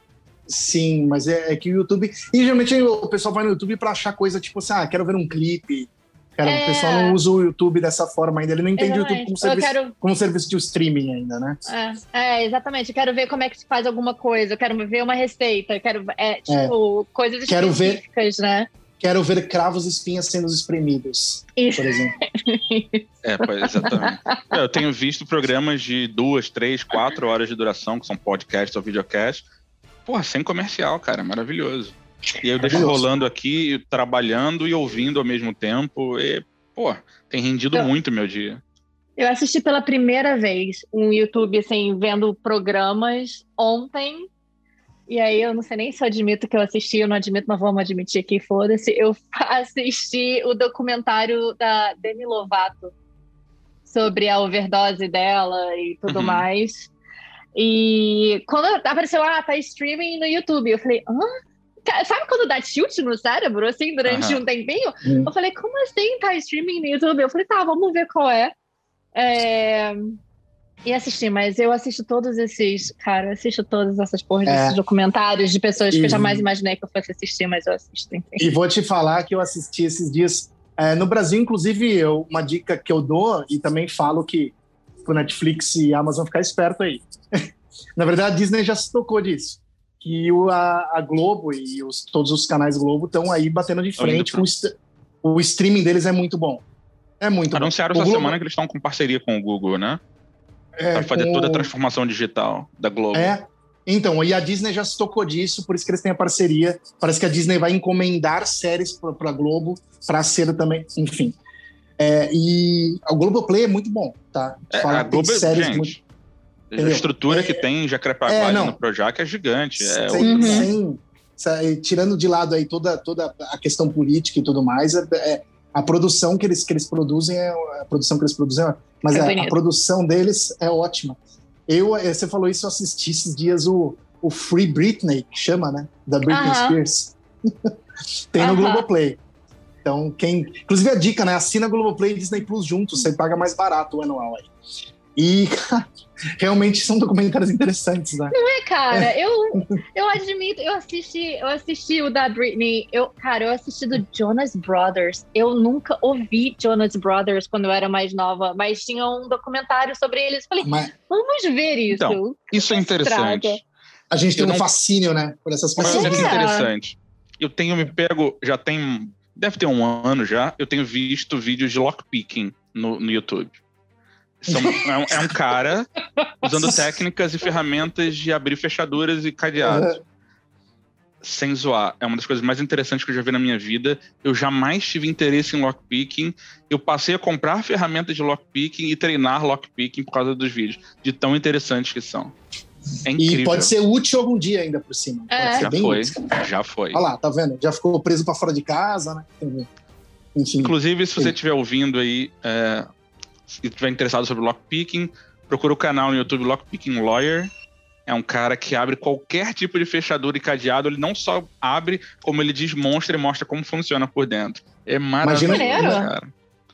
Sim, mas é, é que o YouTube. E geralmente o pessoal vai no YouTube pra achar coisa tipo assim, ah, quero ver um clipe. Cara, É. O pessoal não usa o YouTube dessa forma ainda. Ele não entende o YouTube Exatamente. como Eu serviço, quero. como serviço de streaming ainda, né? É, é, exatamente. Eu quero ver como é que se faz alguma coisa. Eu quero ver uma receita. Eu quero. É, tipo, coisas Quero ver- específicas, né? Quero ver cravos e espinhas sendo espremidos, Isso. por exemplo. É, pois, exatamente. É, eu tenho visto programas de duas, três, quatro horas de duração, que são podcasts ou videocasts. Porra, sem comercial, cara, maravilhoso. E aí eu deixo rolando aqui, trabalhando e ouvindo ao mesmo tempo. E, pô, tem rendido Eu- muito meu dia. Eu assisti pela primeira vez um YouTube, assim, vendo programas ontem. E aí eu não sei nem se eu admito que eu assisti, eu não admito, mas vamos admitir aqui, foda-se. Eu assisti o documentário da Demi Lovato sobre a overdose dela e tudo Uhum. mais. E quando apareceu, ah, tá streaming no YouTube, eu falei, hã? Sabe quando dá tilt no cérebro, assim, durante um tempinho? Hum. Eu falei, como assim tá streaming no YouTube? Eu falei, tá, vamos ver qual é. é... E assisti, mas eu assisto todos esses, cara, eu assisto todas essas porras é. desses documentários de pessoas e... que eu jamais imaginei que eu fosse assistir, mas eu assisto. Enfim. E vou te falar que eu assisti esses dias. É, no Brasil, inclusive, eu, uma dica que eu dou, e também falo que o Netflix e Amazon ficar esperto aí. Na verdade, a Disney já se tocou disso. Que o, a, a Globo e os, todos os canais Globo estão aí batendo de frente. O, o streaming deles é muito bom. É muito Anunciaram bom. essa Globo... semana que eles estão com parceria com o Google, né? É, para fazer com... toda a transformação digital da Globo. É. Então, e a Disney já se tocou disso, por isso que eles têm a parceria. Parece que a Disney vai encomendar séries para a Globo para ser também, enfim. É, e o Globoplay é muito bom, tá? É, Fala, a Globo, séries gente, muito... a estrutura é, que tem em Jacarepaguá é, no Projac é gigante. É sem, uhum. sem, tirando de lado aí toda, toda a questão política e tudo mais, é, é, a produção que eles, que eles produzem é a produção que eles produzem, é, mas é a, a, produção deles é ótima. Eu, você falou isso, eu assisti esses dias o, o Free Britney, que chama, né? Da Britney uh -huh. Spears. Tem no uh -huh. Globoplay. Então, quem. Inclusive a dica, né? Assina Globoplay e Disney Plus juntos, você paga mais barato o anual aí. E realmente são documentários interessantes, né? Não é, cara? É. Eu, eu admito, eu assisti, eu assisti o da Britney. Eu, cara, eu assisti do Jonas Brothers. Eu nunca ouvi Jonas Brothers quando eu era mais nova, mas tinha um documentário sobre eles. Falei, mas... vamos ver isso. Então, isso é interessante. A gente tem eu um não... fascínio, né? Por essas pessoas. Isso é interessante. Eu tenho me pego, já tem. Deve ter um ano já, eu tenho visto vídeos de lockpicking no, no YouTube. São, é, um, é, um, cara usando técnicas e ferramentas de abrir fechaduras e cadeados. Uhum. Sem zoar. É uma das coisas mais interessantes que eu já vi na minha vida. Eu jamais tive interesse em lockpicking. Eu passei a comprar ferramentas de lockpicking e treinar lockpicking por causa dos vídeos. De tão interessantes que são. É. E pode ser útil algum dia ainda por cima. É. Já foi, útil. já foi. Olha lá, tá vendo? Já ficou preso para fora de casa, né? Enfim. Inclusive, se você estiver ouvindo aí, é, se estiver interessado sobre lockpicking, procura o canal no YouTube Lockpicking Lawyer. É um cara que abre qualquer tipo de fechadura e cadeado. Ele não só abre, como ele desmonstra e mostra como funciona por dentro. É maravilhoso, Imagina, cara.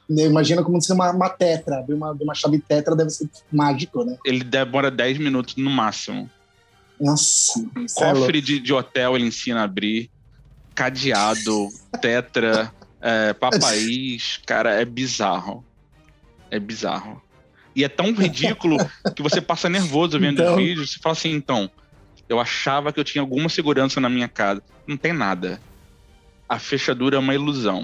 Imagina como ser uma, uma tetra. Abrir uma, uma chave tetra deve ser mágico, né? Ele demora 10 minutos no máximo. Nossa. É Cofre de, de hotel ele ensina a abrir. Cadeado, tetra, é, papaís. Cara, é bizarro. É bizarro. E é tão ridículo que você passa nervoso vendo então... os vídeos. Você fala assim, então, eu achava que eu tinha alguma segurança na minha casa. Não tem nada. A fechadura é uma ilusão.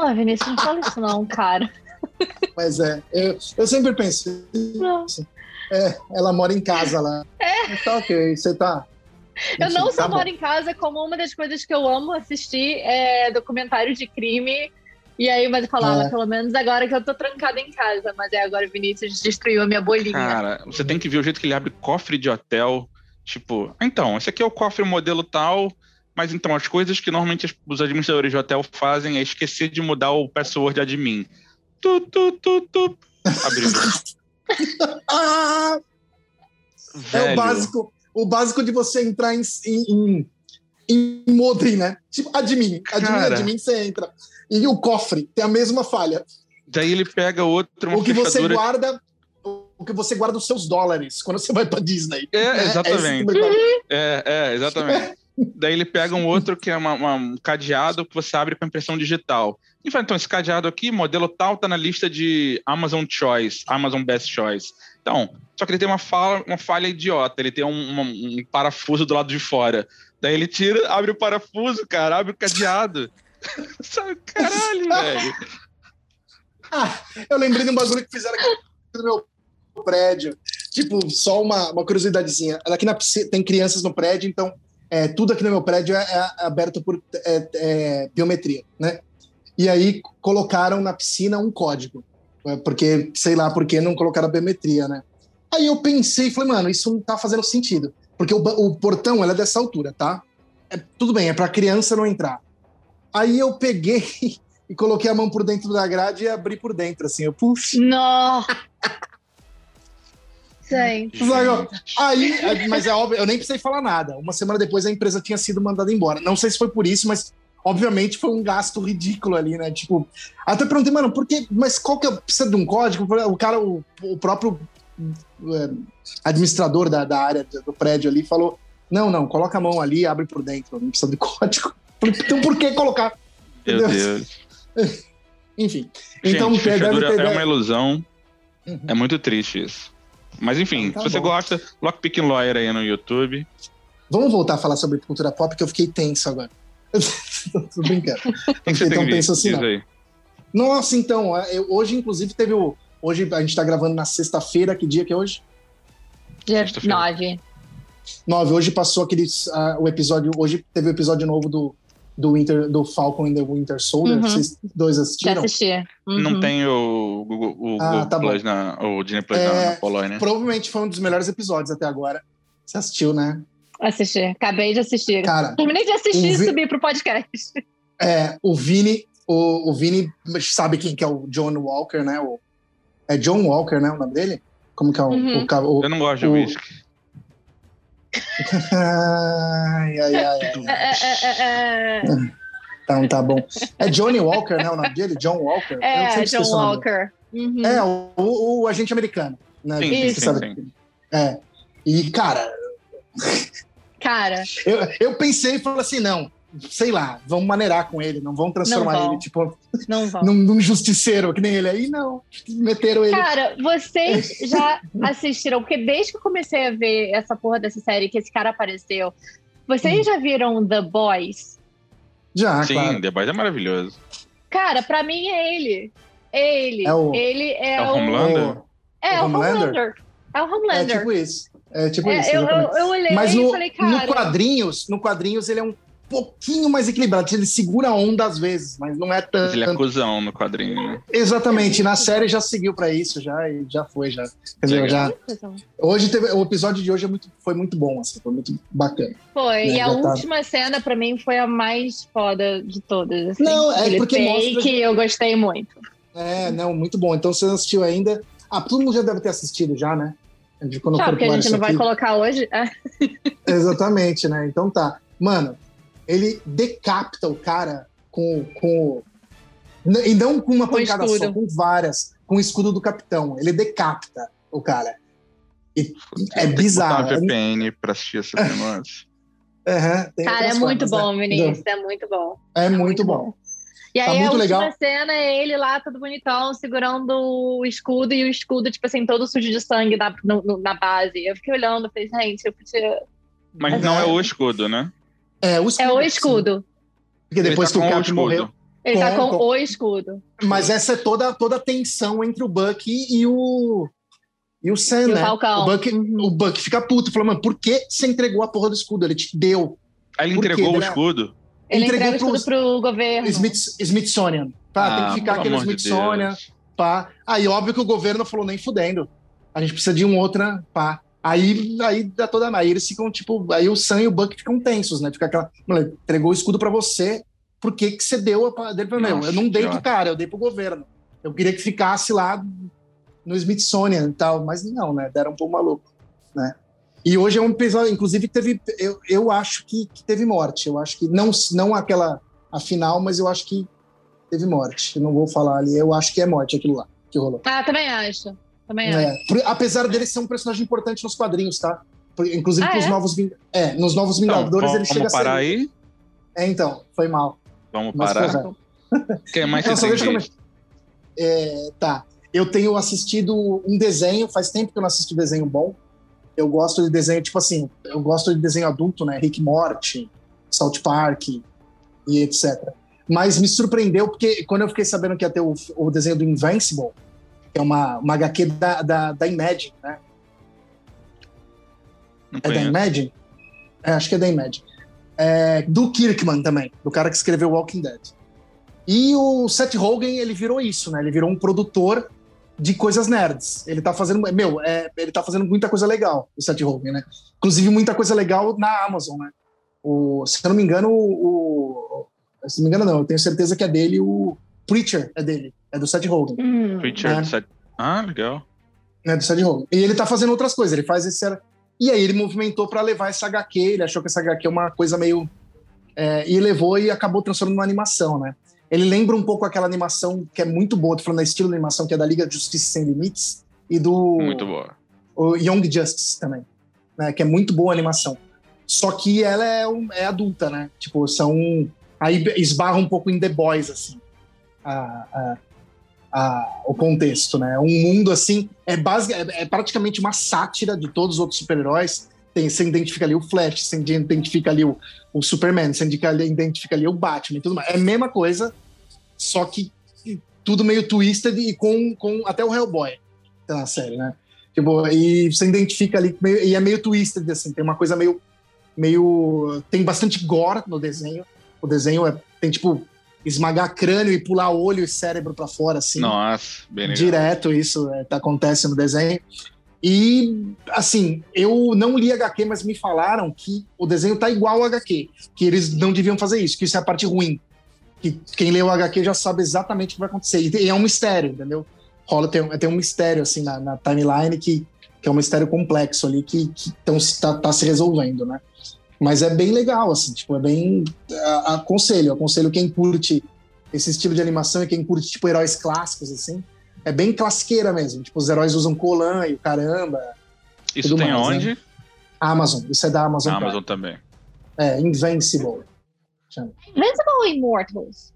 Ó, Vinícius, não fala isso não, cara. Mas é, eu, eu sempre penso. Não. É, ela mora em casa lá. É. Tá ok, você tá. Eu não só tá moro bom. em casa, como uma das coisas que eu amo assistir é documentário de crime e aí, mas eu falava, é. pelo menos agora que eu tô trancada em casa. Mas é agora o Vinícius destruiu a minha bolinha. Cara, você tem que ver o jeito que ele abre cofre de hotel. Tipo, então, esse aqui é o cofre modelo tal. Mas então, as coisas que normalmente os administradores de hotel fazem é esquecer de mudar o password admin. Tu, tu, tu, tu. Abriu. é o básico, o básico de você entrar em, em, em modem, né? Tipo, admin. Admin, Cara, admin, você entra e o cofre tem a mesma falha. Daí ele pega outro. O que você guarda. O que você guarda os seus dólares quando você vai para Disney. É, é exatamente. É, é, exatamente. Daí ele pega um outro que é uma, uma, um cadeado que você abre com impressão digital. E fala, então, esse cadeado aqui, modelo tal, tá na lista de Amazon Choice, Amazon Best Choice. Então, só que ele tem uma falha, uma falha idiota, ele tem um, um, um parafuso do lado de fora. Daí ele tira, abre o parafuso, cara, abre o cadeado. Caralho, velho. Ah, eu lembrei de um bagulho que fizeram aqui no meu prédio. Tipo, só uma, uma curiosidadezinha. Aqui na tem crianças no prédio, então é, tudo aqui no meu prédio é, é aberto por é, é, biometria, né? E aí colocaram na piscina um código, é, porque sei lá por que não colocaram a biometria, né? Aí eu pensei e falei, mano, isso não tá fazendo sentido, porque o, o portão ela é dessa altura, tá? É, tudo bem, é para criança não entrar. Aí eu peguei e coloquei a mão por dentro da grade e abri por dentro, assim. Eu, puxa. Não! Gente. Aí, mas é óbvio, eu nem precisei falar nada. Uma semana depois a empresa tinha sido mandada embora. Não sei se foi por isso, mas obviamente foi um gasto ridículo ali, né? Tipo, até perguntei, mano, por que? Mas qual que é? Precisa de um código? O cara, o, o próprio é, administrador da, da área do prédio ali falou: não, não, coloca a mão ali, abre por dentro, não precisa de código. Então por que colocar? Meu Deus. Deus. Enfim. Gente, então deve fechadura ter. é uma ilusão. Uhum. É muito triste isso. Mas enfim, Então tá se você bom. gosta, Lockpicking Lawyer aí no YouTube. Vamos voltar a falar sobre cultura pop, que eu fiquei tenso agora. Tô brincando. Não você fiquei tão tenso assim, não. aí. Nossa, então, eu- hoje, inclusive, teve o. Hoje a gente tá gravando na sexta-feira, que dia que é hoje? Dia Sexta-feira. 9. Nove. Hoje passou aqueles. ah, o episódio. Hoje teve o episódio novo do, do, Winter, do Falcon and the Winter Soldier. Uhum. Vocês dois Já assistiram? assisti. Não Uhum. tem o Google, o Ah, Google tá bom. Plus na, o Disney Plus É, na, na Polónia, né? Provavelmente foi um dos melhores episódios até agora. Você assistiu, né? Assisti. Acabei de assistir. Cara, Terminei de assistir e vi- subi pro podcast. é, o Vini. O, o Vini sabe quem que é o John Walker, né? O, é John Walker, né? O nome dele? Como que é o. Uhum. o, o- Eu não gosto de whisky. Ai, ai, ai. É, é, é, Então tá bom. É Johnny Walker, né? O nome dele? John Walker? É, John Walker. Uhum. É, o, o- o agente americano. Né? Sim, Você sim, sabe. sim. É. E, cara, Cara, eu, eu pensei e falei assim: não, sei lá, vamos maneirar com ele, não vão transformar Não vão. ele, tipo, não vão. num, num justiceiro, que nem ele. Aí não, meteram ele. Cara, vocês já assistiram? Porque desde que eu comecei a ver essa porra dessa série, que esse cara apareceu, vocês já viram The Boys? Já, Sim, claro. The Boys é maravilhoso. Cara, pra mim é ele. É ele. É o- ele é, É o o. Homelander? É, o o Homelander? Homelander. É o É Homelander. tipo isso. É tipo É, isso. eu, eu, eu olhei Mas e no, falei, no cara. quadrinhos, no quadrinhos ele é um pouquinho mais equilibrado. Ele segura a onda às vezes, mas não é Mas tanto. ele é cuzão no quadrinho, né? Exatamente. Na série já seguiu pra isso, já e já foi, já. Entendeu? Legal. Já. Hoje teve, o episódio de hoje é muito, foi muito bom, assim, foi muito bacana. Foi. Né, e a já tá. última cena, pra mim, foi a mais foda de todas. assim. Não, é Aquele porque mostra- eu gostei muito. É, não, muito bom. Então você não assistiu ainda. Ah, todo mundo já deve ter assistido já, né? De quando for porque a gente não vai aqui. colocar hoje. É. Exatamente, né? Então tá. Mano, ele decapita o cara com. com e não com uma Com pancada só, escudo. com várias. Com o escudo do capitão. Ele decapita o cara. E é Tem que bizarro. botar uma VPN pra assistir essa. Aham, tem Cara, é muito formas, bom, né? Vinícius. É muito bom. É, muito, muito bom. E Tá aí a última legal. cena é ele lá, todo bonitão, segurando o escudo e o escudo, tipo assim, todo sujo de sangue na, no- na base. Eu fiquei olhando, falei, gente, eu podia. Mas não é o escudo, né? É o escudo. É o sim. escudo. Porque depois tá que o Cap escudo. morreu. Ele tá Com- com com- o escudo. Mas essa é toda, toda a tensão entre o Buck e o. E o Sam, E o né? Falcão. O Buck, o Buck fica puto, falando, mano, por que você entregou a porra do escudo? Ele te deu. Aí ele Por quê? entregou o Ele é- escudo. Ele entregou entrega o escudo pros- pro governo. Smith, Smithsonian. Tá, tem Ah, que ficar pelo aquele amor de Smithsonian, Deus. pá. Aí, óbvio que o governo falou, nem fudendo. A gente precisa de um outra, pá. Aí, aí dá toda. Aí eles ficam, tipo. Aí o Sam e o Buck ficam tensos, né? Fica aquela. Mano, entregou o escudo pra você, por que, que você deu a dele Eu não dei pro cara, eu dei pro governo. Eu queria que ficasse lá no Smithsonian e tal, mas não, né? Deram pro maluco, né? E hoje é um episódio, inclusive, teve. Eu, eu acho que, que teve morte. Eu acho que não, não aquela a final, mas eu acho que teve morte. Eu não vou falar ali, eu acho que é morte aquilo lá que rolou. Ah, também acho. Também. É, apesar dele ser um personagem importante nos quadrinhos, tá? Inclusive Ah, pros é? novos Ving- é, nos novos Então, Vingadores ele vamos chega a ser. parar aí? É, então, foi mal. Vamos Mas parar. Quem mais Não, só você tem? É, tá. Eu tenho assistido um desenho, faz tempo que eu não assisto desenho bom. Eu gosto de desenho, tipo assim, eu gosto de desenho adulto, né? Rick Morty, South Park e etc. Mas me surpreendeu porque quando eu fiquei sabendo que ia ter o, o desenho do Invincible, que é uma, uma HQ da, da, da Imagine, né? Não É da. Imagine? É, acho que é da Imagine. É, do Kirkman também, do cara que escreveu Walking Dead. E o Seth Rogen, ele virou isso, né? Ele virou um produtor de coisas nerds. Ele tá fazendo, meu, é, ele tá fazendo muita coisa legal, o Seth Rogen, né? Inclusive muita coisa legal na Amazon, né? O, se eu não me engano, o, o- se não me engano não, eu tenho certeza que é dele, o Preacher é dele, é do Seth Rogen. Hum. Richard É. Seth- Ah, legal. Né, do Sad Home. E ele tá fazendo outras coisas, ele faz esse. E aí ele movimentou para levar essa HQ, ele achou que essa HQ é uma coisa meio. É, e levou e acabou transformando numa animação, né? Ele lembra um pouco aquela animação que é muito boa, tô falando da estilo de animação que é da Liga de Justiça Sem Limites e do. Muito boa. O Young Justice também, né? Que é muito boa a animação. Só que ela é, um, é adulta, né? Tipo, são. Aí esbarra um pouco em The Boys, assim. A, a, o contexto, né? Um mundo assim. É, basic, é, é praticamente uma sátira de todos os outros super-heróis. Tem, você identifica ali o Flash, você identifica ali o, o Superman, você identifica ali o Batman e tudo mais. É a mesma coisa, só que tudo meio twisted e com, com até o Hellboy na série, né? Tipo, e você identifica ali, meio, e é meio twisted, assim, tem uma coisa meio meio. Tem bastante gore no desenho. O desenho é, tem tipo esmagar crânio e pular olho e cérebro para fora, assim. Nossa, bem legal. Direto isso é, tá, acontece no desenho. E, assim, eu não li HQ, mas me falaram que o desenho tá igual ao HQ, que eles não deviam fazer isso, que isso é a parte ruim. Que quem lê o HQ já sabe exatamente o que vai acontecer. E é um mistério, entendeu? Rola, tem, tem um mistério, assim, na, na timeline que, que é um mistério complexo ali que, que tão, tá, tá se resolvendo, né? Mas é bem legal, assim, tipo, é bem. Aconselho, aconselho quem curte esse estilo de animação e quem curte, tipo, heróis clássicos, assim. É bem classiqueira mesmo. Tipo, os heróis usam colan e o caramba. Isso tem mais, onde? Né? Amazon. Isso é da Amazon. Amazon também. É, Invincible. Chama. Invincible ou Immortals?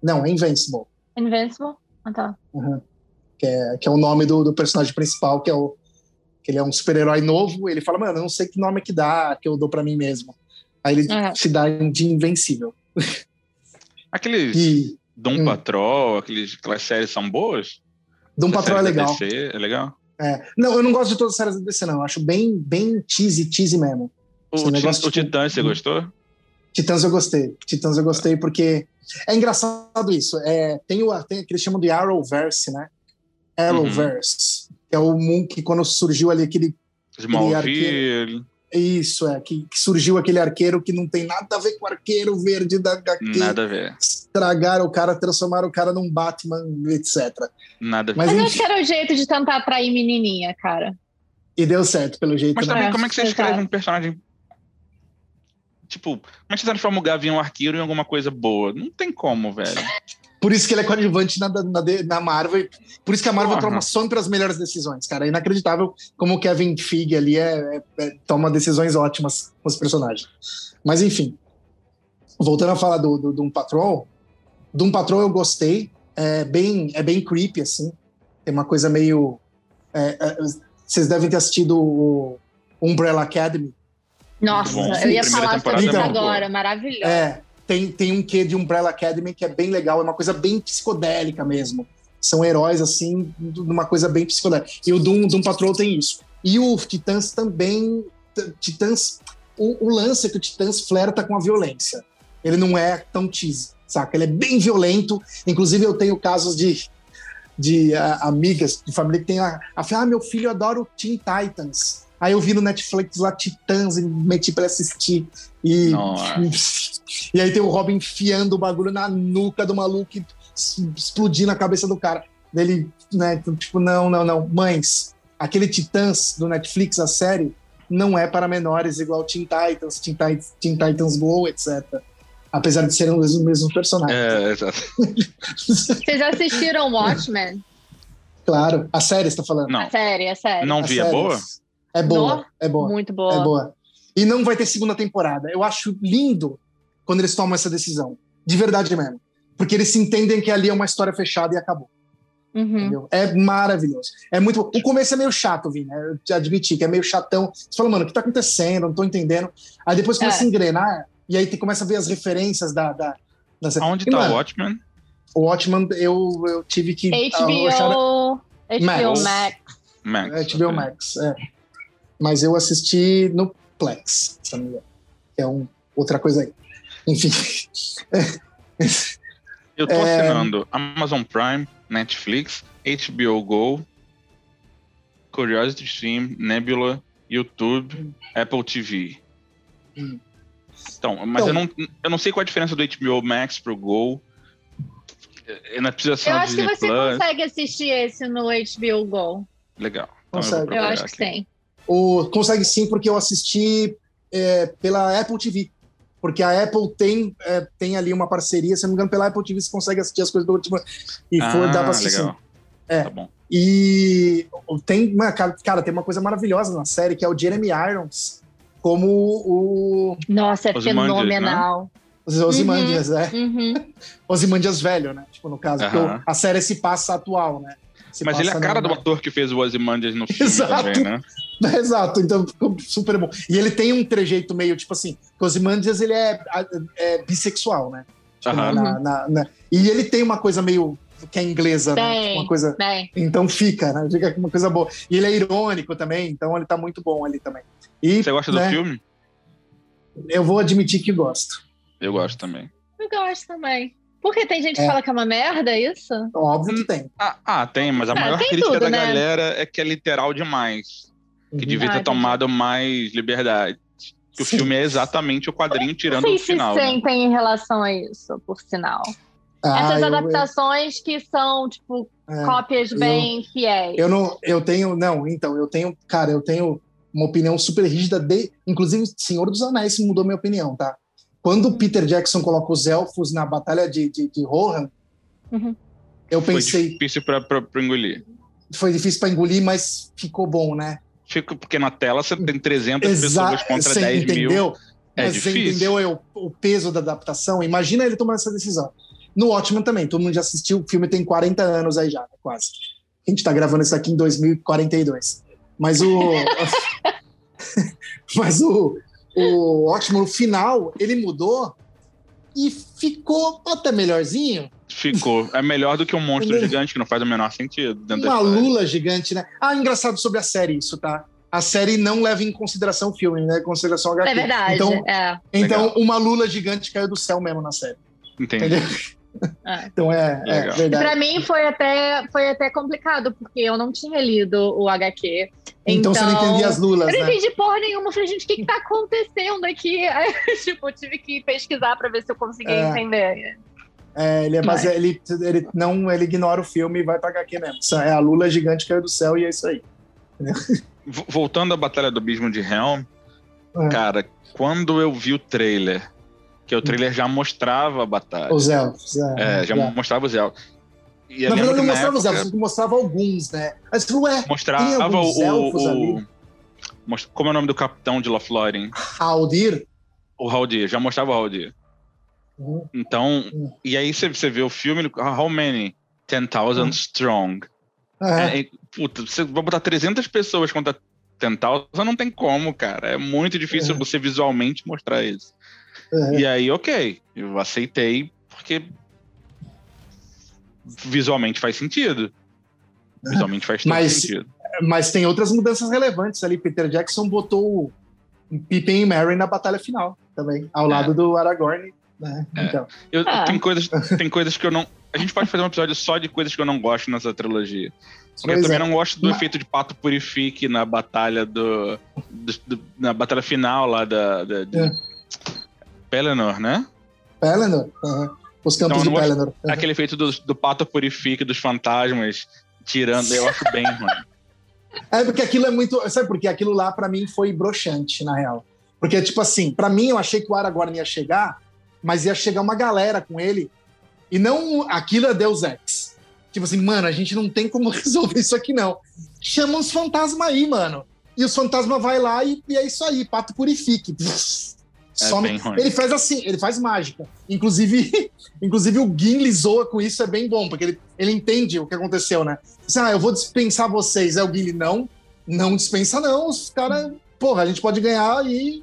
Não, é Invincible. Invincible? Ah, tá. Uhum. Que, é, que é o nome do, do personagem principal, que é o que ele é um super-herói novo, ele fala, mano, eu não sei que nome que dá, que eu dou para mim mesmo. Aí ele é. se dá de invencível. Aqueles e, Doom hum. Patrol, aqueles, aquelas séries são boas? Doom Patrol é legal. DC, é legal? É. Não, eu não gosto de todas as séries da DC, não. Eu acho bem, bem cheesy, cheesy mesmo. O, o tipo, Titãs, você gostou? Titãs eu gostei. Titãs eu gostei porque é engraçado isso. É, tem o tem, que eles chamam de Arrowverse, né? Uhum. Arrowverse. Uhum é o Moon que quando surgiu ali aquele. Smallville. Isso, é, que, que, surgiu aquele arqueiro que não tem nada a ver com o arqueiro verde da HQ. Nada a ver. Estragaram o cara, transformaram o cara num Batman, etc. Nada a ver. Mas, Mas acho que era o jeito de tentar atrair menininha, cara. E deu certo, pelo jeito. Mas também, é, como é que você escreve um personagem Tipo, como é que você transforma o Gavião Arqueiro em alguma coisa boa? Não tem como, velho. Por isso que ele é coadjuvante na, na, na Marvel. Por isso que a Marvel Porra. toma sempre as melhores decisões, cara. É inacreditável como o Kevin Feige ali é, é, é, toma decisões ótimas com os personagens. Mas enfim, voltando a falar do, do Doom Patrol, Doom Patrol eu gostei. É bem, é bem creepy, assim. Tem uma coisa meio. É, é, vocês devem ter assistido o Umbrella Academy. Nossa, eu ia falar sobre isso agora, maravilhoso. É, tem, tem um quê de Umbrella Academy que é bem legal, é uma coisa bem psicodélica mesmo. São heróis, assim, numa coisa bem psicodélica. E o Doom, Doom Patrol tem isso. E o Titãs também. Titãs. O, o lance é que o Titãs flerta com a violência. Ele não é tão cheesy, saca? Ele é bem violento. Inclusive, eu tenho casos de, de uh, amigas de família que tem a, a. Ah, meu filho adora o Teen Titans. Aí eu vi no Netflix lá Titãs e meti pra assistir. E, e aí tem o Robin enfiando o bagulho na nuca do maluco e explodindo a cabeça do cara. Ele, né, tipo, não, não, não. Mães, aquele Titãs do Netflix, a série, não é para menores igual Teen Titans, Teen, Titans, Teen Titans Go, etc. Apesar de serem os mesmos personagens. É, exato. Vocês assistiram Watchmen? Claro. A série, você tá falando? Não. A série, a série. Não vi, é boa? É boa, é boa. Muito boa. É boa. E não vai ter segunda temporada. Eu acho lindo quando eles tomam essa decisão. De verdade mesmo. Porque eles se entendem que ali é uma história fechada e acabou. Uhum. É maravilhoso. É muito. O começo é meio chato, Vini. Né? Eu te admiti que é meio chatão. Você fala, mano, o que tá acontecendo? Não tô entendendo. Aí depois começa é. a engrenar, e aí começa a ver as referências da. da, da... Onde e, tá mano, o Watchman? O Watchman, eu, eu tive que. HBO, HBO Max. Max. Max. HBO okay. Max, é mas eu assisti no Plex, se não me engano. Que é um, outra coisa aí. Enfim. eu tô é... assinando Amazon Prime, Netflix, HBO Go, Curiosity Stream, Nebula, YouTube, Apple TV. Hum. Então, mas então, eu, não, eu não sei qual a diferença do HBO Max pro Go. Eu, não preciso eu acho que você Plus. consegue assistir esse no HBO Go. Legal. Então Consegue. eu, acho que aqui. O, consegue sim, porque eu assisti é, pela Apple TV. Porque a Apple tem, é, tem ali uma parceria, se não me engano, pela Apple TV você consegue assistir as coisas do último. E for, ah, dá pra assistir. legal. É. Tá bom. E tem, uma- cara, tem uma coisa maravilhosa na série, que é o Jeremy Irons como o Nossa, é Ozymandias, fenomenal. os Ozymandias, é. Uhum. Ozymandias velho, né? Tipo, no caso, o- a série se passa atual, né? Se Mas ele é a cara do ator que fez o Ozymandias no filme Exato. também, né? Exato, então ficou super bom. E ele tem um trejeito meio, tipo assim, Ozymandias, ele é, é bissexual, né? Tipo, Aham. na- na- na- e ele tem uma coisa meio que é inglesa, né? Tem. Tipo, Uma coisa... Bem, Então fica, né? Fica uma coisa boa. E ele é irônico também, então ele tá muito bom ali também. E, Você gosta do né, filme? Eu vou admitir que gosto. Eu gosto também. eu gosto também. Porque tem gente que É. fala que é uma merda, é isso? Óbvio que tem. Ah, ah, tem, mas a Ah, maior crítica tudo, da né? galera é que é literal demais. Que devia ter tomado mais liberdade. Que o filme é exatamente o quadrinho tirando o se final. né? sentem em relação a isso, por sinal. Ah, Essas eu- adaptações que são, tipo, é. cópias eu- bem fiéis. Eu não, eu tenho, não, então, eu tenho, cara, eu tenho uma opinião super rígida de, inclusive, Senhor dos Anéis mudou minha opinião, tá? Quando o Peter Jackson coloca os elfos na batalha de, de, de Rohan, Uhum. eu Foi pensei, difícil pra, pra, pra engolir. foi difícil pra engolir, mas ficou bom, né? Fica, porque na tela você tem 300 pessoas Exato, contra você 10 mil. entendeu? É mas você difícil. entendeu aí o, o peso da adaptação? Imagina ele tomando essa decisão. No Watchmen também, todo mundo já assistiu, o filme tem 40 anos aí já, né, quase. A gente tá gravando isso aqui em 2042. Mas o. mas o, o Watchmen, no final, ele mudou e ficou até melhorzinho. Ficou. É melhor do que um monstro gigante que não faz o menor sentido. Uma lula gigante, né? Ah, engraçado sobre a série isso, tá? A série não leva em consideração o filme, né? Em consideração HQ. É verdade. Então, é. então Legal. uma lula gigante caiu do céu mesmo na série. Entendeu? Entendeu? É. Então é, é verdade. Pra mim foi até, foi até complicado, porque eu não tinha lido o HQ. Então, você não entendia as lulas, Eu não né? entendi porra nenhuma. Eu falei, gente, o que, que tá acontecendo aqui? Aí, tipo, eu tive que pesquisar pra ver se eu conseguia É. entender. É, ele, é, mas Mas- ele, ele não ele ignora o filme e vai pra HQ mesmo. Isso É a lula gigante caiu do céu e é isso aí. Voltando à Batalha do Abismo de Helm, É. cara, quando eu vi o trailer, que o trailer já mostrava a batalha. Os elfos. É, É, já é. mostrava os elfos. E Na verdade, não mostrava os época elfos, mostrava alguns, né? Aí você falou, ué, Tem Mostrava alguns o, elfos o- Como é o nome do capitão de Lothlórien? Aldir. O Haldir, já mostrava o Haldir. Uhum. Então, Hum. e aí você, você vê o filme, how many? 10,000 Hum. strong. É, É, é, puta, você vai botar 300 pessoas contra 10,000, não tem como, cara. É muito difícil É. você visualmente mostrar isso. É. E aí, ok, eu aceitei, porque visualmente faz sentido. Visualmente faz Mas- sentido. Mas tem outras mudanças relevantes ali. Peter Jackson botou o Pippin e Merry na batalha final também, ao É. lado do Aragorn. Né? É. Então, Eu, Ah. tem, coisas, tem coisas que eu não. A gente pode fazer um episódio só de coisas que eu não gosto nessa trilogia. Porque eu também é. não gosto do Mas- efeito de pato purifique na batalha do. do- do- na batalha final lá da. da de É. Pelennor, né? Pelennor. aham. Os campos eu de Pelennor. aham. Aquele efeito do, do pato purifique dos fantasmas tirando. Eu acho bem, mano. É porque aquilo é muito. Sabe por quê? Aquilo lá pra mim foi broxante, na real. Porque, tipo assim, pra mim eu achei que o Aragorn ia chegar, mas ia chegar uma galera com ele. E não aquilo é Deus Ex. Tipo assim, mano, a gente não tem como resolver isso aqui, não. Chama uns fantasmas aí, mano. E os fantasmas vai lá e, e é isso aí, pato purifique. Some- bem ruim. Ele faz assim, ele faz mágica. Inclusive, inclusive o Gimli zoa com isso, é bem bom, porque ele, ele entende o que aconteceu, né? Diz, ah, eu vou dispensar vocês. É o Gimli, não, não dispensa não. Os caras, porra, a gente pode ganhar aí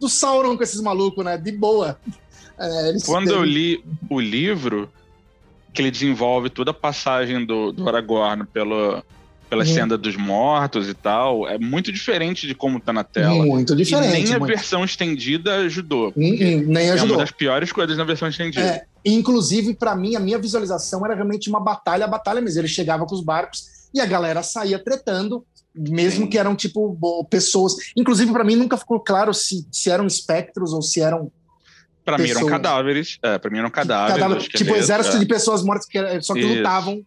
do Sauron com esses malucos, né? De boa. É, Quando eu li o livro, que ele desenvolve toda a passagem do, do Aragorn pelo, pela Uhum. senda dos mortos e tal, é muito diferente de como tá na tela. Muito E diferente. nem a muito. versão estendida ajudou. Hum, hum, nem É uma ajudou. das piores coisas na versão estendida. É, inclusive, pra mim, a minha visualização era realmente uma batalha, a batalha mesmo. Ele chegava com os barcos e a galera saía tretando, mesmo Sim. que eram, tipo, pessoas. Inclusive, pra mim, nunca ficou claro se, se eram espectros ou se eram. Pra mim eram cadáveres. É, pra mim eram cadáveres. cadáver- ou tipo, exército é. de pessoas mortas que só que Isso. lutavam.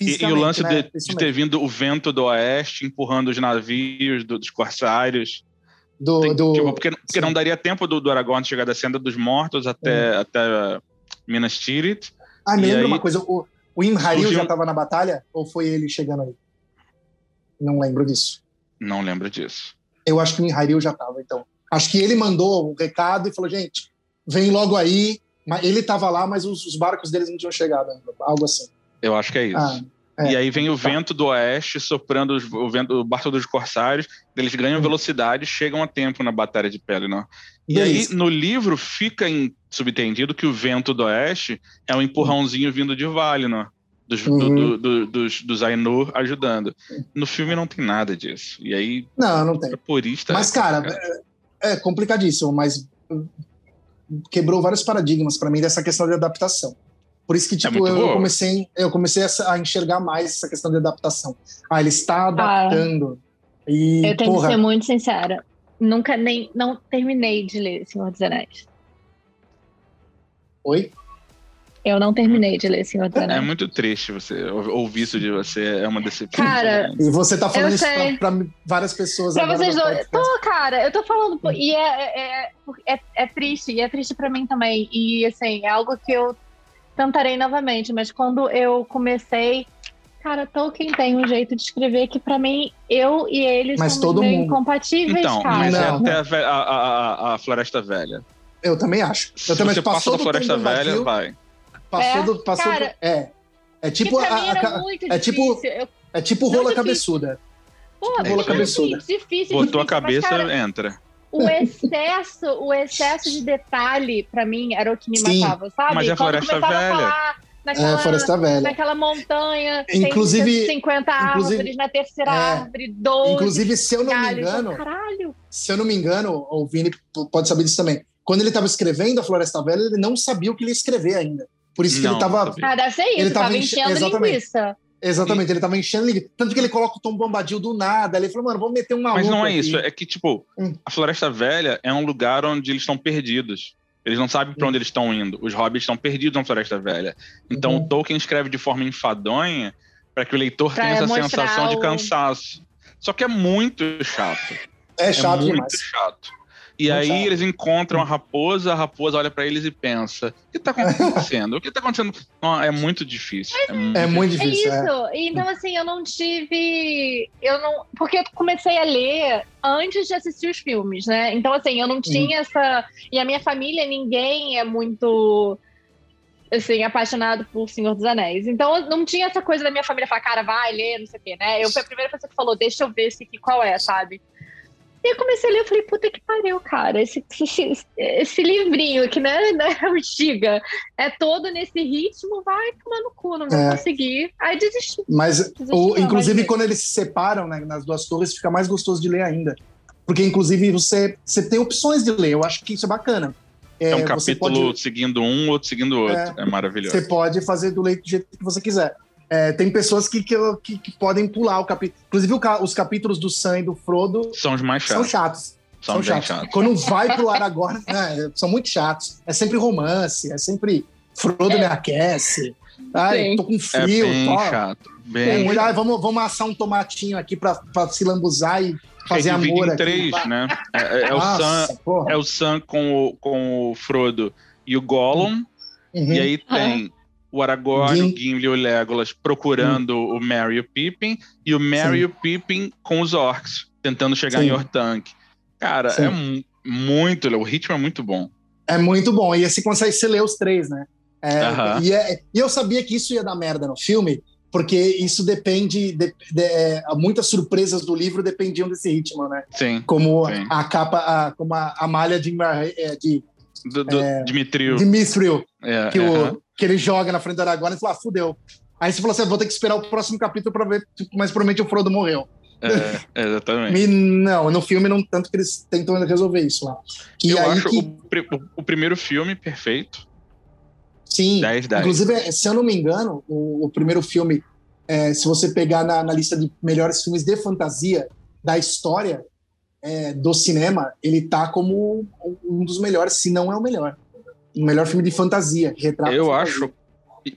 E, e o lance né? de, de ter vindo o vento do oeste empurrando os navios do, dos corsários. Do, Tem, do... Tipo, porque, porque não daria tempo do, do Aragorn chegar da Senda dos Mortos até, é. até Minas Tirith. Ah, me lembra aí... uma coisa, o, o Imharil surgiu... já estava na batalha? Ou foi ele chegando aí? Não lembro disso. Não lembro disso. Eu acho que o Imharil já estava, então. Acho que ele mandou o um recado e falou, gente, vem logo aí. Ele estava lá, mas os, os, barcos deles não tinham chegado ainda. Algo assim. Eu acho que é isso. Ah, é. E aí vem o tá. vento do oeste soprando os, o, vento, o barco dos corsários, eles ganham hum. velocidade chegam a tempo na Batalha de Pelennor. E aí, no livro, fica em, subentendido que o vento do oeste é um empurrãozinho vindo de Valinor. Dos, uhum. do, do, dos, dos Ainur ajudando. No filme não tem nada disso. E aí. Não, não tem. Purista. Mas, cara, é, é complicadíssimo, mas quebrou vários paradigmas para mim dessa questão de adaptação. Por isso que, é tipo, é eu, comecei, eu comecei a, enxergar mais essa questão de adaptação. Ah, ele está ah. adaptando. Ah, e, eu tenho porra, que ser muito sincera. Nunca nem. Não terminei de ler Senhor dos Anéis. Oi? Eu não terminei de ler Senhor dos é Anéis. É muito triste você ouvir isso de você, é uma decepção. Cara, e você tá falando isso pra, pra, várias pessoas pra vocês dois. Tô, cara, eu tô falando. E é, é, é, é, triste, e é triste pra mim também. E assim, é algo que eu tentarei novamente, mas quando eu comecei, cara, Tolkien tem um jeito de escrever que para mim eu e eles mas todo meio mundo. incompatíveis, então, cara. Mas é até a, a, a, a, Floresta Velha. Eu também acho. Eu Se também você passa da Floresta Velha, vai. Passou é, do, passou cara, do, é. É tipo a, a, é tipo eu, é tipo rola cabeçuda. Pô, rola cabeçuda. Difícil, Botou difícil, a cabeça, mas, cara, entra o excesso, o excesso de detalhe, para mim, era o que me Sim, matava, sabe? Mas é Floresta Velha. Naquela, é, Floresta Velha. Naquela montanha, inclusive, 50 árvores, na terceira é, árvore, 12. Inclusive, se eu não galhos, me engano. Caralho. Se eu não me engano, o Vini pode saber disso também. Quando ele estava escrevendo a Floresta Velha, ele não sabia o que ele ia escrever ainda. Por isso que não, ele estava. Ah, deve ser isso, ele estava enchendo exatamente. linguiça. Exatamente, e... ele tava enchendo linguiça. Tanto que ele coloca o Tom Bombadil do nada. Ele falou, mano, vamos meter um maluco. Mas não é aqui. isso, é que, tipo, hum. a Floresta Velha é um lugar onde eles estão perdidos. Eles não sabem para onde eles estão indo. Os hobbits estão perdidos na Floresta Velha. Então uhum. o Tolkien escreve de forma enfadonha para que o leitor pra tenha essa sensação o... de cansaço. Só que é muito chato. É chato é muito demais. chato. E aí eles encontram a raposa, a raposa olha para eles e pensa: o que tá acontecendo? o que tá acontecendo? Não, é muito difícil. É, muito, é muito difícil. É isso. É. Então, assim, eu não tive. Eu não. Porque eu comecei a ler antes de assistir os filmes, né? Então, assim, eu não tinha hum. essa. E a minha família, ninguém é muito assim, apaixonado por Senhor dos Anéis. Então, não tinha essa coisa da minha família falar, cara, vai ler, não sei o quê, né? Eu fui a primeira pessoa que falou, deixa eu ver esse aqui qual é, sabe? E eu comecei a ler, eu falei, puta que pariu, cara. Esse, esse, esse livrinho que né, né, o Giga é todo nesse ritmo, vai tomar no cu, não vou é. conseguir. Aí desisti. Mas, desisti o, não, inclusive, quando eles se separam né, nas duas torres, fica mais gostoso de ler ainda. Porque, inclusive, você, você tem opções de ler. Eu acho que isso é bacana. É, é um capítulo pode... seguindo um, outro seguindo o outro. É, é maravilhoso. Você pode fazer do leito do jeito que você quiser. É, tem pessoas que, que, que, que, podem pular o capítulo. Inclusive, o, os capítulos do Sam e do Frodo são os mais chatos. São chatos. São, são chatos. chatos. Quando vai pro Aragorn, né, são muito chatos. É sempre romance, é sempre Frodo me aquece. Ai, tô com frio. É bem chato. Bem chato. Ai, vamos, vamos assar um tomatinho aqui pra, pra se lambuzar e fazer amor em três, aqui. né? É, é, é Nossa, o Sam, é o Sam com o, com o Frodo e o Gollum. Uhum. E aí tem o Aragorn, Gim... o Gimli e o Legolas procurando hum. o Merry e o Pippin, e o Merry e o Pippin com os orcs, tentando chegar Sim. em Ortank. Cara, Sim. é muito, o ritmo é muito bom. É muito bom, e você consegue se ler os três, né? É, uh -huh. e, é, e, eu sabia que isso ia dar merda no filme, porque isso depende, de, de, é, muitas surpresas do livro dependiam desse ritmo, né? Sim. Como sim. a capa, a, como a, a malha de, é, de do, do é, Dimitriu. Dimitriu. É, que, o, que ele joga na frente do Aragorn e fala, ah, fudeu. Aí você falou assim, vou ter que esperar o próximo capítulo para ver, mas provavelmente o Frodo morreu. É, exatamente. E, não, no filme não tanto que eles tentam resolver isso lá. E Eu acho que... o, o, primeiro filme perfeito. Sim. 10, 10. Inclusive, se eu não me engano, o, o primeiro filme, é, se você pegar na, na, lista de melhores filmes de fantasia da história é, do cinema, ele tá como um dos melhores, se não é o melhor o melhor filme de fantasia, retrato. Eu acho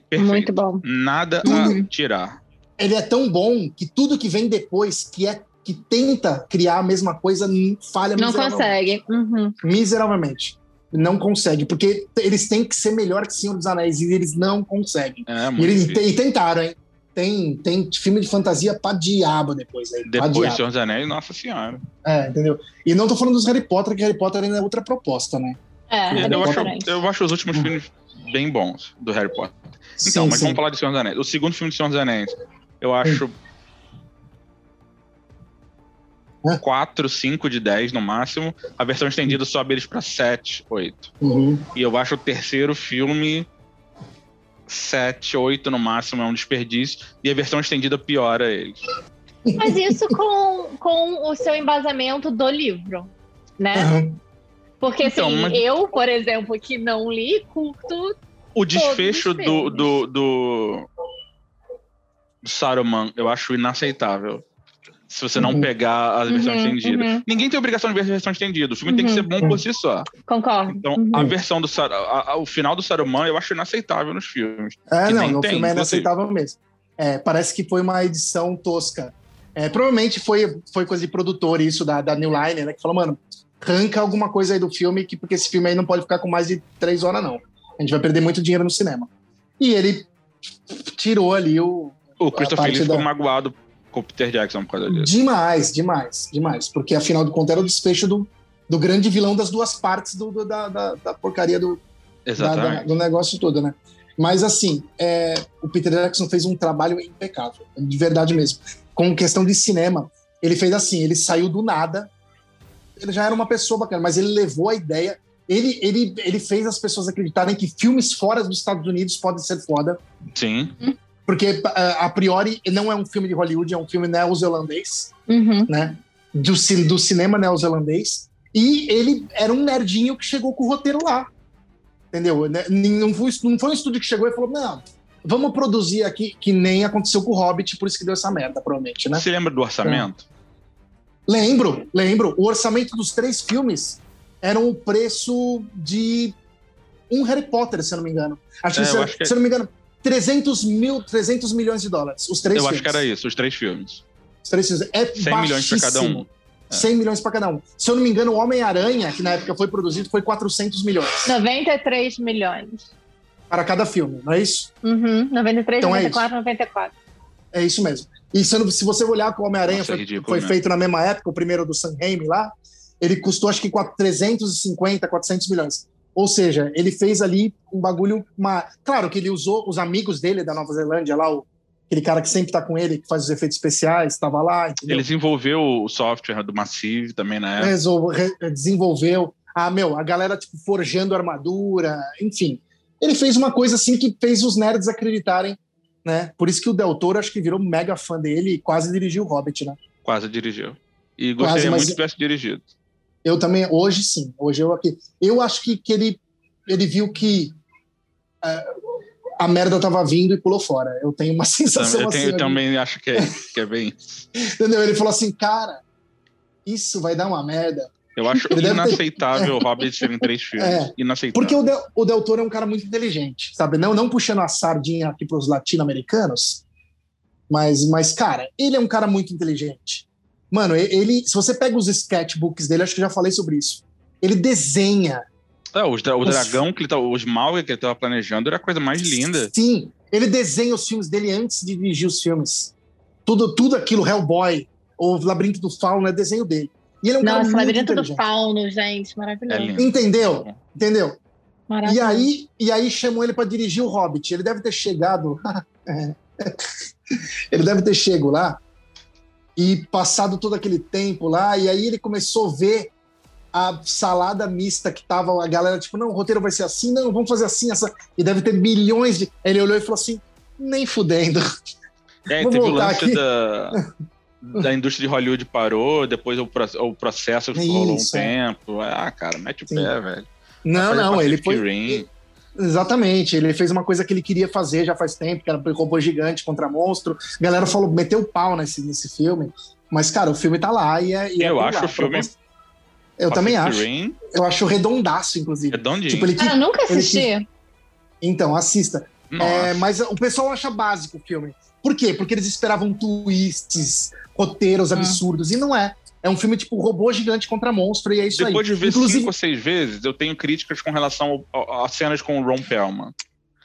perfeito. Muito bom. Nada a tirar. ele é tão bom que tudo que vem depois, que é que tenta criar a mesma coisa, falha Não miseravelmente. consegue. Uhum. Miseravelmente. Não consegue, porque eles têm que ser melhor que Senhor dos Anéis e eles não conseguem. É, E, eles, e tentaram, hein? Tem, tem filme de fantasia pra diabo depois aí. Depois. Senhor dos Anéis, nossa senhora. É, entendeu? E não tô falando dos Harry Potter, que Harry Potter ainda é outra proposta, né? É, é eu, acho, diferente. eu acho os últimos filmes bem bons do Harry Potter. Então, Sim, mas sim. vamos falar de Senhor dos Anéis. O segundo filme de Senhor dos Anéis, eu acho. Hã? 4, 5 de 10 no máximo. A versão estendida sobe eles pra 7, 8. Uhum. E eu acho o terceiro filme 7, 8 no máximo, é um desperdício. E a versão estendida piora eles. Mas isso com, com o seu embasamento do livro, né? Aham. Porque assim, Então, mas- eu, por exemplo, que não li, curto. O desfecho os do, do, do, do Saruman eu acho inaceitável. Se você não Uhum. pegar a versão Uhum, estendida. uhum. Ninguém tem obrigação de ver a versão estendida. O filme tem que Uhum. ser bom por si só. Concordo. Então, Uhum. a versão do Sar a- a- o final do Saruman eu acho inaceitável nos filmes. É, Que não, no tem, filme é inaceitável mesmo. É, parece que foi uma edição tosca. É, provavelmente foi, foi coisa de produtor isso da, da New Line, né? Que falou, mano, arranca alguma coisa aí do filme, que, porque esse filme aí não pode ficar com mais de três horas, não. A gente vai perder muito dinheiro no cinema. E ele tirou ali o. O Christopher Lee ficou da- magoado com o Peter Jackson por causa disso. Demais, demais, demais. Porque afinal de contas era o desfecho do, do grande vilão das duas partes do, do- da, da, da porcaria do, da- da- do negócio todo, né? Mas assim, é, o Peter Jackson fez um trabalho impecável, de verdade mesmo. Com questão de cinema, ele fez assim, ele saiu do nada, ele já era uma pessoa bacana, mas ele levou a ideia, ele, ele, ele fez as pessoas acreditarem que filmes fora dos Estados Unidos podem ser foda, Sim. Porque a, a priori não é um filme de Hollywood, é um filme neozelandês, Uhum. né? Do, do cinema neozelandês. E ele era um nerdinho que chegou com o roteiro lá. Entendeu? Né? Não foi, não foi um estúdio que chegou e falou: não, vamos produzir aqui, que nem aconteceu com o Hobbit, por isso que deu essa merda, provavelmente, né? Você lembra do orçamento? Lembro, lembro. O orçamento dos três filmes era o preço de um Harry Potter, se eu não me engano. Acho É, que, eu se, acho que- se eu não me engano, 300 mil, 300 milhões de dólares. Os três eu filmes. acho que era isso, os três filmes. Os três filmes. É 100 milhões pra cada um. É. 100 milhões para cada um. Se eu não me engano, o Homem-Aranha, que na época foi produzido, foi 400 milhões 93 milhões. para cada filme, não é isso? Uhum. 93, Então é 94, 94. É isso mesmo. E se, se você olhar que o Homem-Aranha Nossa, foi, é ridículo, foi né? feito na mesma época, o primeiro do Sam Raimi lá, ele custou acho que 4- 350, 400 milhões. Ou seja, ele fez ali um bagulho. Uma... Claro que ele usou os amigos dele da Nova Zelândia lá, o... aquele cara que sempre tá com ele, que faz os efeitos especiais, estava lá, entendeu? Ele desenvolveu o software do Massive também na época. Resol- re- desenvolveu. Ah, meu, a galera tipo, forjando armadura, enfim. Ele fez uma coisa assim que fez os nerds acreditarem, né? Por isso que o Del Toro acho que virou mega fã dele e quase dirigiu o Hobbit, né? Quase dirigiu. E Quase, gostaria mas- muito que tivesse dirigido. Eu também, hoje sim, hoje eu aqui. Eu acho que, que ele, ele viu que ah, a merda tava vindo e pulou fora. Eu tenho uma sensação eu, tenho- assim. eu também acho que é, que é bem. Entendeu? Ele falou assim, cara, isso vai dar uma merda. Eu acho Ele deve ter- inaceitável o Hobbit ser em três filmes. É. Inaceitável. Porque o Del, o Del Toro é um cara muito inteligente, sabe? Não, não puxando a sardinha aqui para os latino-americanos, mas, mas, cara, ele é um cara muito inteligente. Mano, ele, se você pega os sketchbooks dele, acho que eu já falei sobre isso. Ele desenha. É, os dra- o Os- dragão que ele tá, os Smaug que ele tava planejando era a coisa mais linda. Sim, ele desenha os filmes dele antes de dirigir os filmes. Tudo, tudo aquilo, Hellboy, o Labirinto do Fauno, é desenho dele. E ele é um cara Nossa, muito Labirinto do. Fauno, gente, É maravilhoso. lindo. Entendeu? Entendeu? maravilhoso. E aí, e aí chamou ele para dirigir o Hobbit. Ele deve ter chegado. É. ele deve ter chego lá e passado todo aquele tempo lá, e aí ele começou a ver a salada mista que tava a galera, tipo, não, o roteiro vai ser assim, não, vamos fazer assim, essa. E deve ter milhões de. Aí ele olhou e falou assim: nem fudendo. É, Vou teve o lance aqui. da, da indústria de Hollywood parou, depois o, pro- o processo rolou um Isso, é. tempo. Ah, cara, mete o Sim. pé, velho. Não, não, ele foi. Rim. Exatamente, ele fez uma coisa que ele queria fazer já faz tempo, que era robô gigante contra monstro. A galera falou, meteu o pau nesse, nesse filme. Mas, cara, o filme tá lá e é. E é Eu por acho lá, o filme proposta- Eu também Pacific acho. Rim, Eu acho redondaço, inclusive. redondinho. Tipo, ele Cara, eu nunca ele assisti. Então, assista. É, mas o pessoal acha básico o filme. Por quê? Porque eles esperavam twists, roteiros Ah. absurdos. E não é. É um filme tipo robô gigante contra monstro, e é isso Depois aí. de ver Inclusive- cinco ou seis vezes, eu tenho críticas com relação às cenas com o Ron Perlman.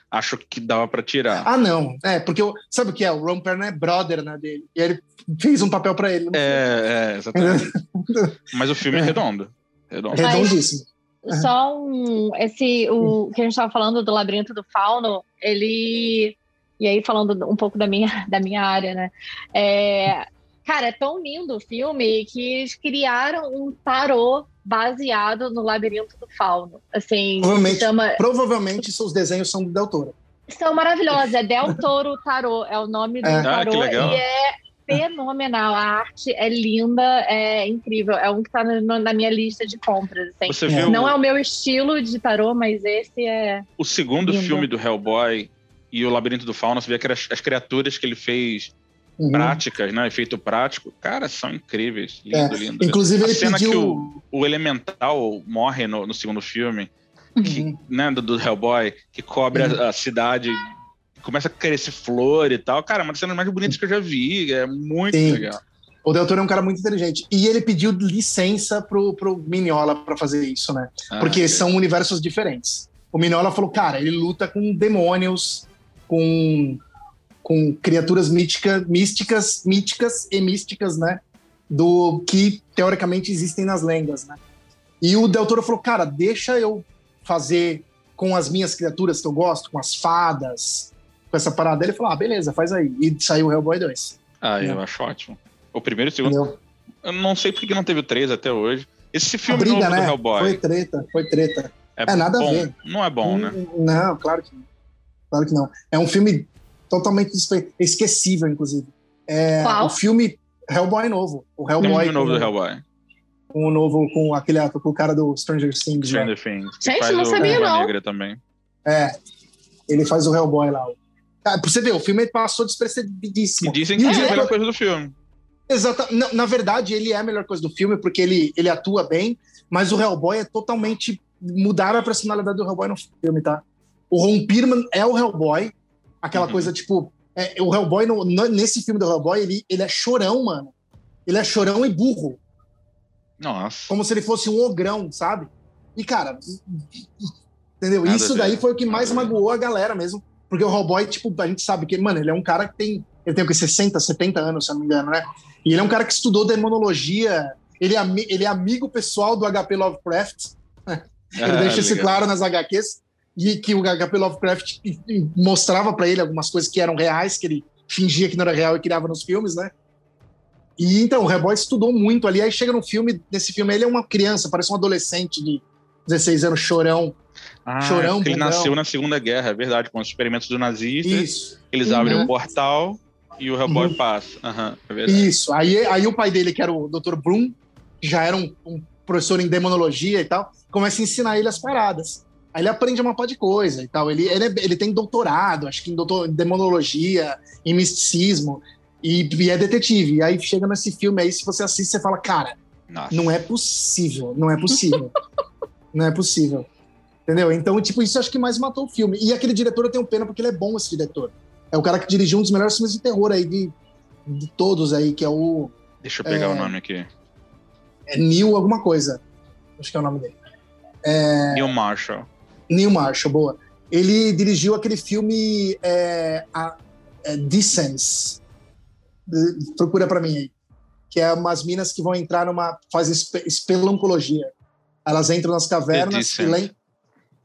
Acho que dava pra tirar. Ah, não. É, porque eu, sabe o que é? O Ron Perlman é brother né, dele. E aí ele fez um papel pra ele. É, é, exatamente. Mas o filme é É. redondo. Redondo. Redondíssimo. Só um. Esse, o que a gente estava falando do Labirinto do Fauno, ele. E aí, falando um pouco da minha, da minha área, né? É, cara, é tão lindo o filme que eles criaram um tarô baseado no Labirinto do Fauno. Assim, Provavelmente. chama. Provavelmente seus desenhos são do Del Toro. São maravilhosos. É Del Toro Tarô, é o nome do É. Ah, tarô. que legal. E é fenomenal. A arte é linda, é incrível. É um que tá no- na minha lista de compras. assim. Você viu Não é o meu estilo de tarô, mas esse é. o segundo lindo. filme do Hellboy e o Labirinto do Fauno, você vê que as criaturas que ele fez Uhum. práticas, né? Efeito prático, cara, são incríveis. Lindo, É. lindo. Inclusive, A ele cena pediu. que o, o Elemental morre no, no segundo filme, Uhum. né? Do, do Hellboy, que cobre a, a cidade, começa a crescer flor e tal. Cara, uma das cenas mais bonitas que eu já vi. É muito Sim. legal. O Del Toro é um cara muito inteligente. E ele pediu licença pro, pro Mignola pra fazer isso, né? Ah, Porque é. são universos diferentes. O Mignola falou, cara, ele luta com demônios, com, com criaturas mítica, místicas, míticas e místicas, né? Do que teoricamente existem nas lendas, né? E o Del Toro falou, cara, deixa eu fazer com as minhas criaturas que eu gosto, com as fadas, com essa parada. Ele falou, ah, beleza, faz aí. E saiu o Hellboy 2. Ah, eu É. acho ótimo. O primeiro e o segundo. Entendeu? Eu não sei por que não teve o 3 até hoje. Esse A filme briga, novo né? do Hellboy Foi treta, foi treta. é, nada a bom? ver. Não é bom, né? Hum, Não, claro que não. Claro que não. É um filme totalmente esquecível, inclusive. É Qual? o filme Hellboy novo. O Hellboy filme novo do Hellboy. com o novo, com aquele ator, com o cara do Stranger Things. né? Stranger Things. que Gente, faz não o sabia, não. Negra também. É. Ele faz o Hellboy lá. Ah, pra você ver, o filme passou E despercebidíssimo. dizem E que o é a diretor- melhor coisa do filme. Exata. Na, na verdade, ele é a melhor coisa do filme porque ele, ele atua bem, mas o Hellboy é totalmente. Mudaram a personalidade do Hellboy no filme, tá? O Ron Perlman é o Hellboy, aquela Uhum. coisa tipo. é, o Hellboy, no- no- nesse filme do Hellboy, ele, ele é chorão, mano. Ele é chorão e burro, Nossa. como se ele fosse um ogrão, sabe? E, cara, entendeu? Nada Isso daí foi o que Nada mais a ver. magoou a galera mesmo. Porque o Hellboy, tipo, a gente sabe que, mano, ele é um cara que tem. Ele tem o que? 60, 70 anos, se eu não me engano, né? E ele é um cara que estudou demonologia. Ele é, ele é amigo pessoal do HP Lovecraft. Ele Ah, deixa isso claro nas HQs. E que o HP Lovecraft mostrava pra ele algumas coisas que eram reais, que ele fingia que não era real e criava nos filmes, né? E então, o Hellboy estudou muito ali. Aí chega no filme, nesse filme, ele é uma criança, parece um adolescente de 16 anos, chorão. Ah, Chorão, ele nasceu na Segunda Guerra, é verdade. Com os experimentos dos nazistas, Isso. eles Uhum. abrem o portal e o Hellboy Uhum. passa. Aham, é. Isso. Aí, aí o pai dele, que era o Dr. Bloom, que já era um, um professor em demonologia e tal, começa a ensinar ele as paradas. Aí ele aprende uma par de coisa e tal. Ele, ele, é- ele tem doutorado, acho que em, doutor, em demonologia, em misticismo, e, e é detetive. E aí chega nesse filme aí, se você assiste, você fala, cara, Nossa. não é possível, não é possível. não é possível. Entendeu? Então, tipo, isso acho que mais matou o filme. E aquele diretor eu tenho pena porque ele é bom, esse diretor. É o cara que dirigiu um dos melhores filmes de terror aí de, de todos aí, que é o Deixa eu pegar É. o nome aqui. é Neil alguma coisa. Acho que é o nome dele. Neil Marshall. Neil Marshall, boa. Ele dirigiu aquele filme é, a, é, Procura pra mim aí. Que é umas minas que vão entrar numa. fazem espe- espeluncologia. Elas entram nas cavernas e Descent.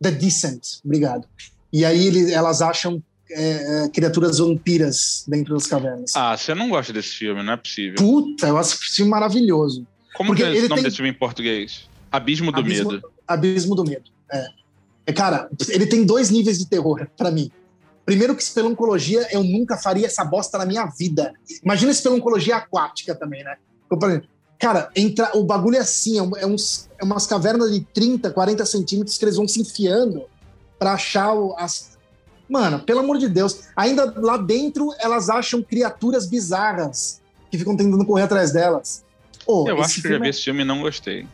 The Descent, obrigado. E aí ele- elas acham é, é, criaturas vampiras dentro das cavernas. Ah, você não gosta desse filme, não é possível. Puta, eu acho esse filme maravilhoso. Como porque que é esse nome tem- desse filme em português? Abismo do Abismo- Medo. Abismo do Medo. É. É, cara, ele tem dois níveis de terror pra mim. Primeiro que espeluncologia, eu nunca faria essa bosta na minha vida. Imagina espeluncologia aquática também, né? Cara, entra, o bagulho é assim, é, é uns, é umas cavernas de 30, 40 centímetros que eles vão se enfiando pra achar o- as... Mano, pelo amor de Deus. Ainda lá dentro, elas acham criaturas bizarras que ficam tentando correr atrás delas. Ô, Eu acho que eu já vi é- esse filme e não gostei.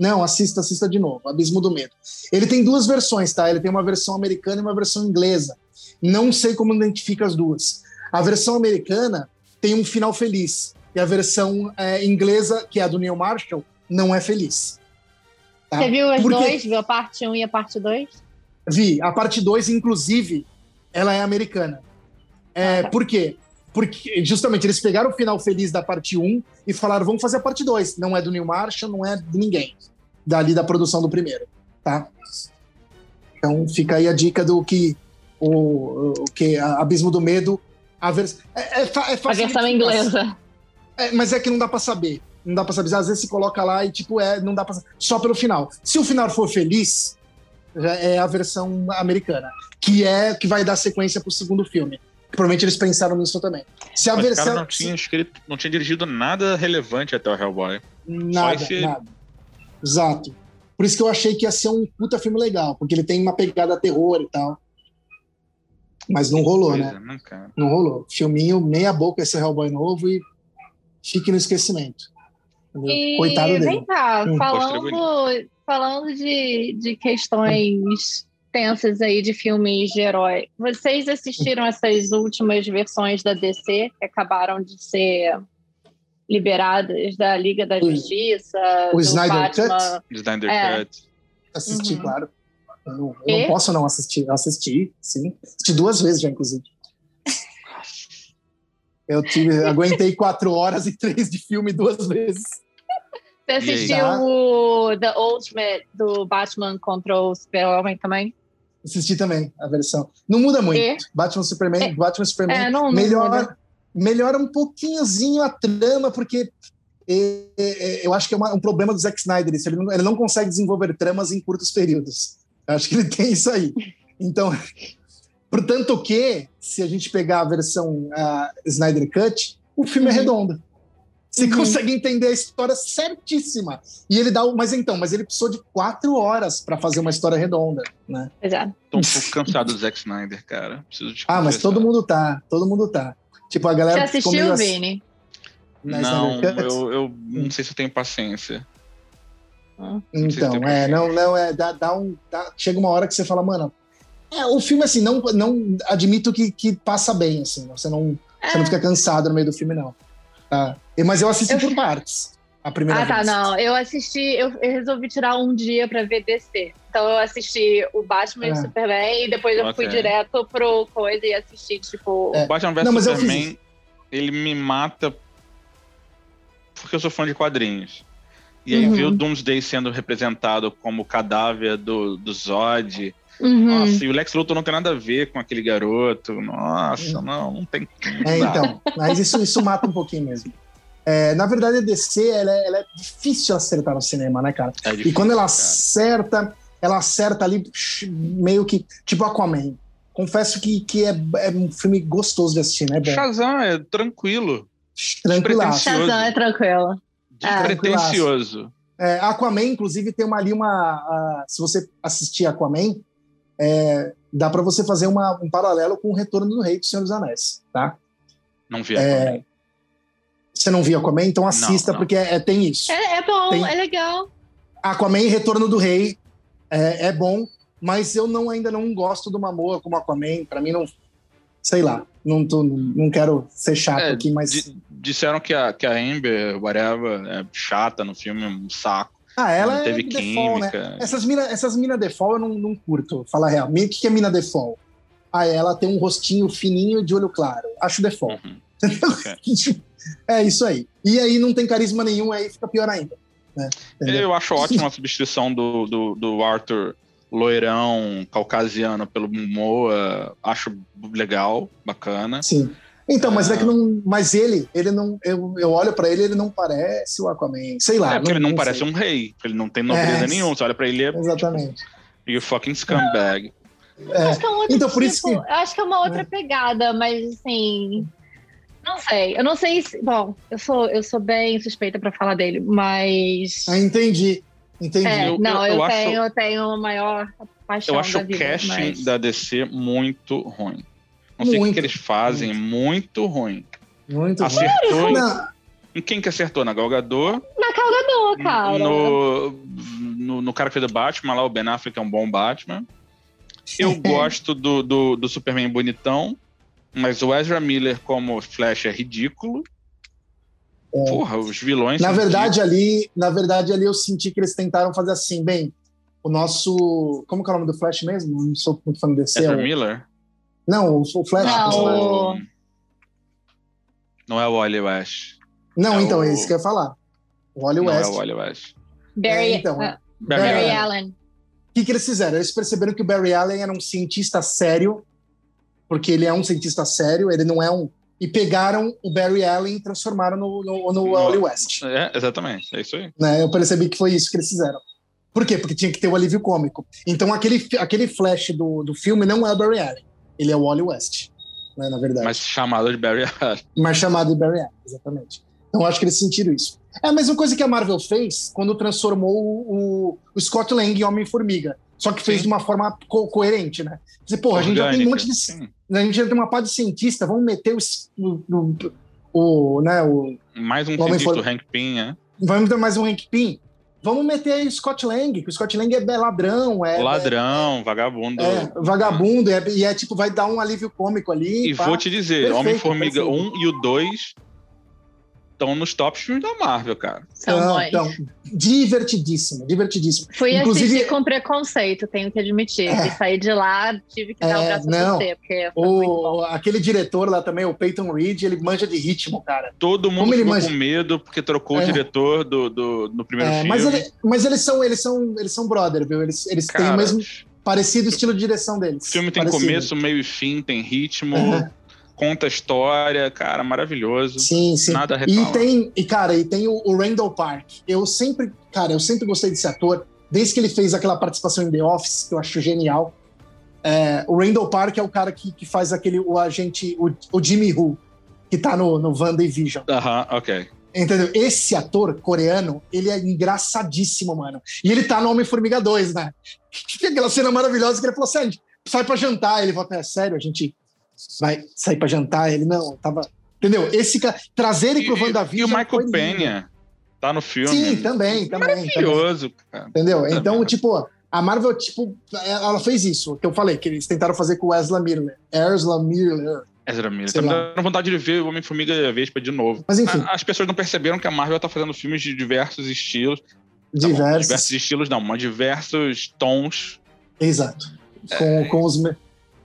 Não, assista, assista de novo. Abismo do Medo. Ele tem duas versões, tá? Ele tem uma versão americana e uma versão inglesa. Não sei como identifica as duas. A versão americana tem um final feliz. E a versão é, inglesa, que é a do Neil Marshall, não é feliz. Tá? Você viu as Porque... dois? Viu a parte 1 um e a parte 2? Vi. A parte 2, inclusive, ela é americana. É, ah, tá. Por quê? Porque justamente eles pegaram o final feliz da parte 1 e falaram: vamos fazer a parte 2. Não é do Neil Marshall, não é de ninguém. Dali da produção do primeiro. Tá? Então fica aí a dica do que o, o que Abismo do Medo. A, vers... é, é, é a versão inglesa. É, mas é que não dá para saber. Não dá para saber. Às vezes se coloca lá e, tipo, é, não dá pra Só pelo final. Se o final for feliz, é a versão americana. Que é que vai dar sequência pro segundo filme. Provavelmente eles pensaram nisso também. Se a Mas versão. Cara não tinha escrito, não tinha dirigido nada relevante até o Hellboy. Nada, esse... nada. Exato. Por isso que eu achei que ia ser um puta filme legal, porque ele tem uma pegada terror e tal. Mas não rolou, né? Não, né, não rolou. Filminho meia boca esse Hellboy novo e fique no esquecimento. E Coitado dele. Vem cá, hum. falando, falando de, de questões tensas aí de filmes de herói. Vocês assistiram essas últimas versões da DC que acabaram de ser liberadas da Liga da Justiça? O Snyder Batman. Cut? Snyder é. Cut. Assisti, uhum. claro. Eu, não, eu não, posso não assistir. Eu assisti, sim. Assisti duas vezes já, inclusive. Eu tive, aguentei quatro horas e três de filme duas vezes. Você assistiu o The Ultimate do Batman contra o Super-Homem também? Assisti também a versão. Não muda muito. E? Batman Superman, é. Batman Superman é, não, melhora, melhora um pouquinhozinho a trama, porque é, é, eu acho que é uma, um problema do Zack Snyder. Isso. Ele, não, ele não consegue desenvolver tramas em curtos períodos. Eu acho que ele tem isso aí. Então, portanto que, se a gente pegar a versão uh, Snyder Cut, o filme é uhum. é redondo. Você uhum. consegue entender a história certíssima. E ele dá. Mas então, mas ele precisou de quatro horas para fazer uma história redonda, né? Exato. Tô um pouco cansado do Zack Snyder, cara. Preciso te ah, mas todo mundo tá. Todo mundo tá. Tipo, a galera. Você assistiu, Vini? Não, eu, eu não sei se eu tenho paciência. Ah. Então, é, não, não, é, dá, dá um. Dá, chega uma hora que você fala, mano. É, o filme, assim, não, não admito que, que passa bem, assim. Você não, é. você não fica cansado no meio do filme, não. Tá? Mas eu assisti eu... por partes. A primeira ah, tá, vez. tá, não. Eu assisti, eu, eu, resolvi tirar um dia pra ver DC. Então eu assisti o Batman é. e o Superman e depois eu okay. fui direto pro coisa e assisti, tipo. É. O Batman vs Superman, ele me mata porque eu sou fã de quadrinhos. E aí uhum. ver o Doomsday sendo representado como cadáver do, do Zod. Uhum. Nossa, e o Lex Luthor não tem nada a ver com aquele garoto. Nossa, uhum. não, não tem. é, então, mas isso, isso mata um pouquinho mesmo. É, na verdade, a DC ela é, ela é, difícil acertar no cinema, né, cara? É difícil, e quando ela cara. acerta, ela acerta ali meio que tipo Aquaman. Confesso que, que é, é um filme gostoso de assistir, né? Shazam é tranquilo. Tranquilo. Shazam é tranquilo. Despretensioso. É, Aquaman, inclusive, tem uma, ali uma. se você assistir Aquaman, é, dá para você fazer uma, um paralelo com o Retorno do Rei do Senhor dos Anéis, tá? Não vi é, Aquaman. Você não viu Aquaman? Então assista, não, não. porque é, é, tem isso. É, é bom, tem... é legal. Aquaman Retorno do Rei é, é, bom, mas eu não ainda não gosto do Mamoa como Aquaman. Para mim, não. Sei lá, não, tô, não quero ser chato é, aqui, mas. Disseram que a, que a Amber, whatever, é chata no filme, um saco. Ah, ela não teve é química. Default, né? Essas minas essas mina default eu não, não curto, falar real. O que, que é mina default? Ah, ela tem um rostinho fininho de olho claro. Acho default. Uhum. Okay. É isso aí. E aí não tem carisma nenhum, aí fica pior ainda. Né? Eu acho ótima a substituição do, do, do, Arthur loirão, caucasiano pelo Momoa. Acho legal, bacana. Sim. Então, mas é que não. Mas ele, ele não. Eu, eu olho pra ele, ele não parece o Aquaman. Sei lá. É porque não, ele não, não parece sei. um rei. Ele não tem nobreza é, nenhum. Você olha pra ele. É, exatamente. Tipo, you fucking scumbag. É. Acho que é um outro então, tipo, por isso tipo, que... acho que é uma outra é. pegada, mas assim. Não sei. Eu não sei se. Bom, eu sou, eu sou bem suspeita para falar dele, mas. Ah, entendi. Entendi. É, eu, não, eu, eu, eu tenho, acho, eu tenho maior paixão. Eu acho o casting mas... da DC muito ruim. Não sei o que, eles fazem, muito, muito ruim. Muito Acertou ruim. Em, em quem que acertou? Na Galgador? Na Gal jogador, cara. No, no, no cara que fez o Batman, lá o Ben Affleck é um bom Batman. Eu gosto do, do, do Superman bonitão, mas o Ezra Miller como Flash é ridículo. Porra, os vilões. Na verdade, ali, na verdade, ali eu senti que eles tentaram fazer assim, bem, o nosso. Como que é o nome do Flash mesmo? Não sou muito fã do DC. Ezra é o- Miller? Não, o Flash. Não, pessoal. o- Não é o Wally West. Não, é então, o- é isso que eu ia falar. O Wally Não West. é o Wally West. Barry, É, então, ah, Barry Barry Allen. Allen. O que, que eles fizeram? Eles perceberam que o Barry Allen era um cientista sério, porque ele é um cientista sério, ele não é um. E pegaram o Barry Allen e transformaram no, no, no Wally West. É, exatamente, é isso aí. né? Eu percebi que foi isso que eles fizeram. Por quê? Porque tinha que ter o alívio cômico. Então aquele, aquele flash do, do filme não é o Barry Allen, ele é o Wally West, né, na verdade. Mas chamado de Barry Allen. Mas chamado de Barry Allen, exatamente. Então acho que eles sentiram isso. É a mesma coisa que a Marvel fez quando transformou o, o Scott Lang em Homem-Formiga. Só que fez Sim. de uma forma co- coerente, né? Dizer, porra, a gente já tem um monte de. Sim. A gente já tem uma pá de cientista, vamos meter os- o, o, o, né, o, Mais um O cientista, For- o Hank Pym, né? Vamos ter mais um Hank Pym. Vamos meter aí o Scott Lang, que o Scott Lang é ladrão, é, Ladrão, vagabundo. é, vagabundo, é- e é tipo, vai dar um alívio cômico ali. E pá. vou te dizer, Homem-Formiga perfeito. 1 e o 2 estão nos tops filmes da Marvel, cara. São Então, bons. então, divertidíssimo, divertidíssimo. Fui Inclusive- assistir com preconceito, tenho que admitir. É. E saí de lá, tive que dar o É, braço não. a torcer, porque foi muito bom. O, aquele diretor lá também, o Peyton Reed, ele manja de ritmo, cara. Todo mundo Como ele ficou manja- com medo porque trocou o É. diretor do, do, no primeiro É, filme. mas, ele- mas eles são eles são eles são brother, viu? Eles, eles têm Cara, o mesmo parecido estilo de direção deles. O filme tem Parecido. começo, meio e fim, tem ritmo, Aham. Conta a história, cara, maravilhoso. Sim, sim. Nada E tem, e cara, e tem o, o Randall Park. Eu sempre, cara, eu sempre gostei desse ator, desde que ele fez aquela participação em The Office, que eu acho genial. É, o Randall Park é o cara que, que faz aquele, o agente, o, o Jimmy Who, que tá no, no WandaVision. Aham, ok. Entendeu? Esse ator coreano, ele é engraçadíssimo, mano. E ele tá no Homem-Formiga 2, né? Que aquela cena maravilhosa que ele falou assim: "Ah, a gente sai pra jantar. Ele falou: é sério, a gente vai sair pra jantar? Ele, não, tava. Entendeu? Esse cara, trazer ele pro E, e WandaVision. o foi Michael lindo. Penha tá no filme. Sim, também, também. também. Maravilhoso, cara. Entendeu? Puta Então, merda. tipo, a Marvel, tipo, ela fez isso, que eu falei, que eles tentaram fazer com o Ezra Miller. Ezra Miller. Ezra Miller. Tá me dando vontade de ver o Homem-Formiga e a Vespa de novo. Mas enfim, A- As pessoas não perceberam que a Marvel tá fazendo filmes de diversos estilos. Tá bom, diversos. diversos estilos, não, mas diversos tons. Exato. Com, com os.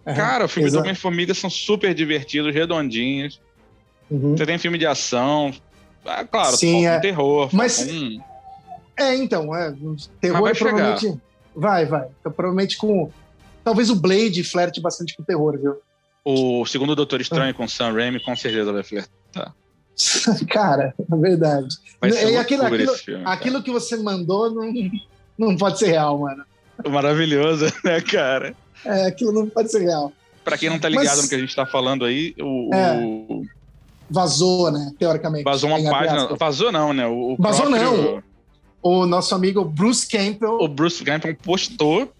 É, Cara, os filmes do. Homem-Formiga são super divertidos, redondinhos. uhum. Você tem filme de ação. Ah, claro, Sim, é. terror. Mas- falta um- É, então, é. Terror vai provavelmente. Vai, vai. Então, provavelmente com. Talvez o Blade flerte bastante com o terror, viu? O segundo Doutor Estranho Ah. com Sam Raimi com certeza vai flertar. Cara, é verdade. E aquilo- aquilo- filme. Aquilo que você mandou não, não pode ser real, mano. Maravilhoso, né, cara? É, aquilo não pode ser real. Pra quem não tá ligado Mas- no que a gente tá falando aí, o, É. o- Vazou, né? Teoricamente. vazou uma página. aspas. Vazou não, né? O, o Vazou próprio- não. O nosso amigo Bruce Campbell. O Bruce Campbell postou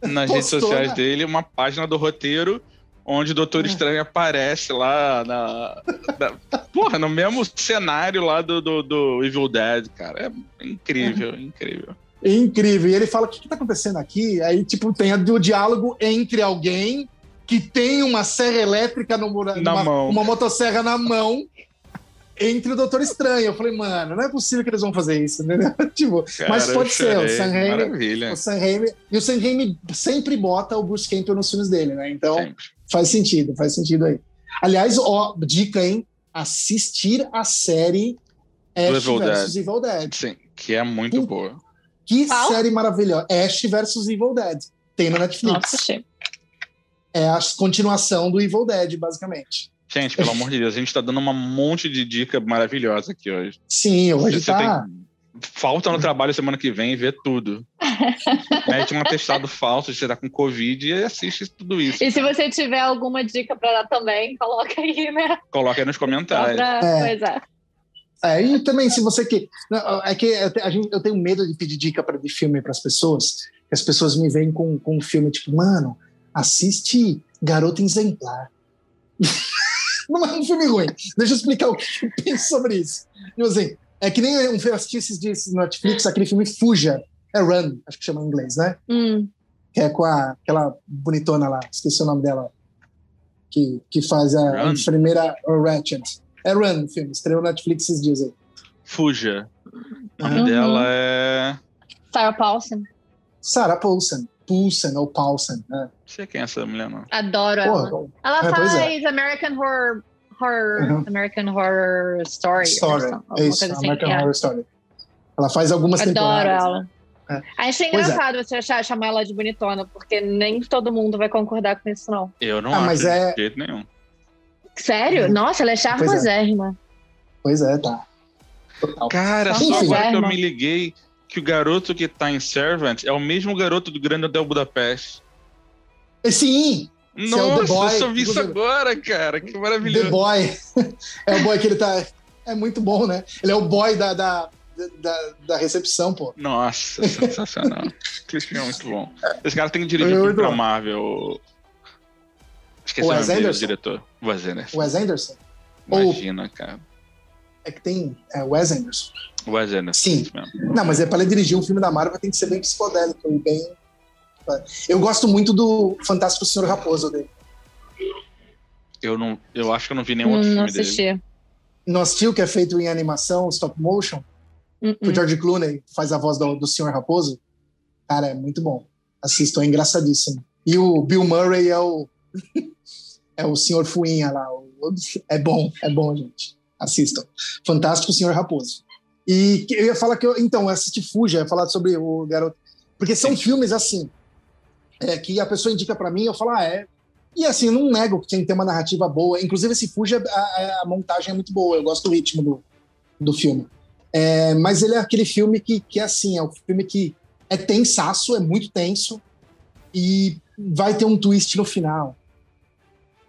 nas redes Postou, sociais né? dele uma página do roteiro onde o Doutor É. Estranho aparece lá na, na- Porra, no mesmo cenário lá do, do, do Evil Dead, cara. É incrível, incrível. Incrível. E ele fala: o que, que tá acontecendo aqui? Aí, tipo, tem o diálogo entre alguém que tem uma serra elétrica no, Na numa- mão. uma motosserra na mão. Entre o Doutor Estranho. Eu falei, mano, não é possível que eles vão fazer isso, entendeu? tipo, mas Cara, pode eu ser, o. Sam Raimi- o Sam Raimi. E o Sam Raimi sempre bota o Bruce Campbell nos filmes dele, né? Então, Sempre. faz sentido, faz sentido aí. Aliás, ó, dica, hein? Assistir a série Ash Evil vs Evil Dead. Sim, que é muito Puta. boa. Que Qual? série maravilhosa. Ash vs Evil Dead. Tem no Não Netflix. assisti. É a continuação do Evil Dead, basicamente. Gente, pelo amor de Deus, a gente tá dando um monte de dica maravilhosa aqui hoje. Sim, hoje Você tá. tem- Falta no trabalho semana que vem e vê tudo. Mete um atestado falso de você tá com Covid e assiste tudo isso. E se você tiver alguma dica pra dar também, coloca aí, né? Coloca aí nos comentários. pra... É. Pois é. É, e também, se você que. É que a gente- eu tenho medo de pedir dica pra, de filme para as pessoas, que as pessoas me veem com, com um filme tipo, mano, assiste Garota Exemplar. Não é um filme ruim. Deixa eu explicar o que eu penso sobre isso. Tipo assim, É que nem um eu assisti esses dias no Netflix, aquele filme Fuja. É Run, acho que chama em inglês, né? Hum. Que é com a, aquela bonitona lá, esqueci o nome dela. Que, que faz a, a enfermeira Ratchet. É Run o filme, estreou no Netflix esses dias aí. Fuja. O nome Uhum. dela é. Sarah Paulson. Sarah Paulson. Paulson ou Paulson. né? Não sei quem é essa mulher, não. Adoro ela. Pô, Ela É, pois faz American Horror. Horror Uhum. American Horror Story. Story. or É isso, assim. American yeah. Horror Story. Ela faz algumas Adoro temporadas. ela. né? É. Achei Pois é. engraçado você achar, chamar ela de bonitona, porque nem todo mundo vai concordar com isso, não. Eu não Ah, acho mas de é- jeito nenhum. Sério? Uhum. Nossa, ela é Pois é. charmosérrima. Pois é, tá. Total. Cara, Só agora que eu me liguei que o garoto que tá em Servant é o mesmo garoto do Grande Hotel Budapeste. E Sim, Esse é o The Nossa, Boy, eu só vi isso agora, cara. Que The maravilhoso. Boy. é o boy que ele tá. É muito bom, né? Ele é o boy da, da, da, da recepção, pô. Nossa, sensacional. Esse filme é muito bom. Esse cara tem que dirigir É um filme muito pra bom. Marvel. Esqueci O o Wes nome dele, do Anderson? diretor. Wes Anderson. Wes Anderson. ou- Imagina, cara. É que tem. É Wes Anderson. Wes Anderson. Sim. mesmo. Não, mas é para ele dirigir um filme da Marvel tem que ser bem psicodélico e bem. Eu gosto muito do Fantástico Senhor Raposo dele. Eu, não, eu acho que eu não vi nenhum outro Hum, não filme dele. assisti. Não assistiu, que é feito em animação, stop motion. Hum, O hum. George Clooney faz a voz do, do Senhor Raposo. Cara, é muito bom. Assistam, é engraçadíssimo. E o Bill Murray é o. é o Senhor Fuinha lá. é bom, é bom, gente. Assistam. Fantástico Senhor Raposo. E eu ia falar que eu. Então, eu assisti Fuja, eu ia falar sobre o garoto. Porque são filmes assim. é, que a pessoa indica pra mim, eu falo, ah, é. E assim, eu não nego que tem que ter uma narrativa boa. Inclusive, esse Fuja, a, a montagem é muito boa. Eu gosto do ritmo do, do filme. É, mas ele é aquele filme que, que é assim, é um filme que é tensaço, é muito tenso e vai ter um twist no final.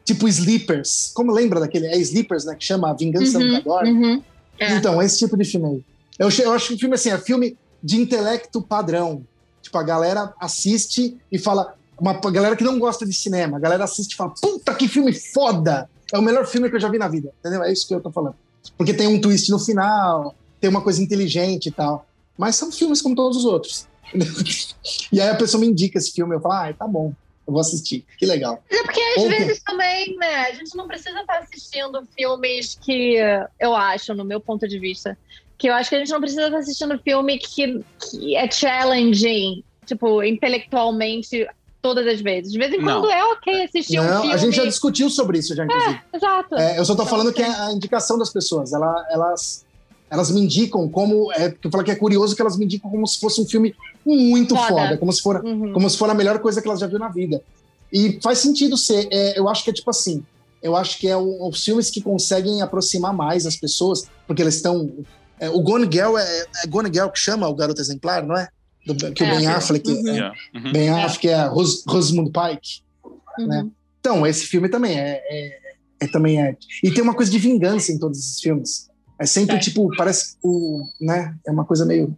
Tipo Sleepers. Como lembra daquele? É Sleepers, né? Que chama A Vingança Uhum, Nunca Dorme. uhum. É. Então, esse tipo de filme aí. Eu, eu acho que o filme assim, é filme de intelecto padrão. Tipo, a galera assiste e fala. Uma galera que não gosta de cinema, a galera assiste e fala: Puta que filme foda! É o melhor filme que eu já vi na vida. Entendeu? É isso que eu tô falando. Porque tem um twist no final, tem uma coisa inteligente e tal. Mas são filmes como todos os outros. e aí a pessoa me indica esse filme, eu falo: Ah, tá bom, eu vou assistir. Que legal. Mas É porque às vezes também, né, a gente não precisa estar assistindo filmes que eu acho, no meu ponto de vista, que eu acho que a gente não precisa estar assistindo filme que, que é challenging, tipo, intelectualmente todas as vezes. De vez em Não. quando é ok assistir um Não, filme. a gente já discutiu sobre isso, já, inclusive. Exato. É, eu só tô Então, falando que sim. é a indicação das pessoas. Ela- elas, elas me indicam como. É, porque eu falo que é curioso que elas me indicam como se fosse um filme muito Foda. foda, como se for, Uhum. como se for a melhor coisa que elas já viram na vida. E faz sentido ser. é, eu acho que é tipo assim. Eu acho que é o- os filmes que conseguem aproximar mais as pessoas, porque eles estão. é, o Gone Girl é, é Gone Girl que chama o garoto exemplar, não é? Do, que o É. Ben Affleck. Uhum. é, Yeah. Uhum. Ben Affleck é Ros, Rosamund Pike. Uhum. né? Então, esse filme também é, é- é- também é. E tem uma coisa de vingança em todos esses filmes. É sempre É. tipo, parece o, né? É uma coisa meio.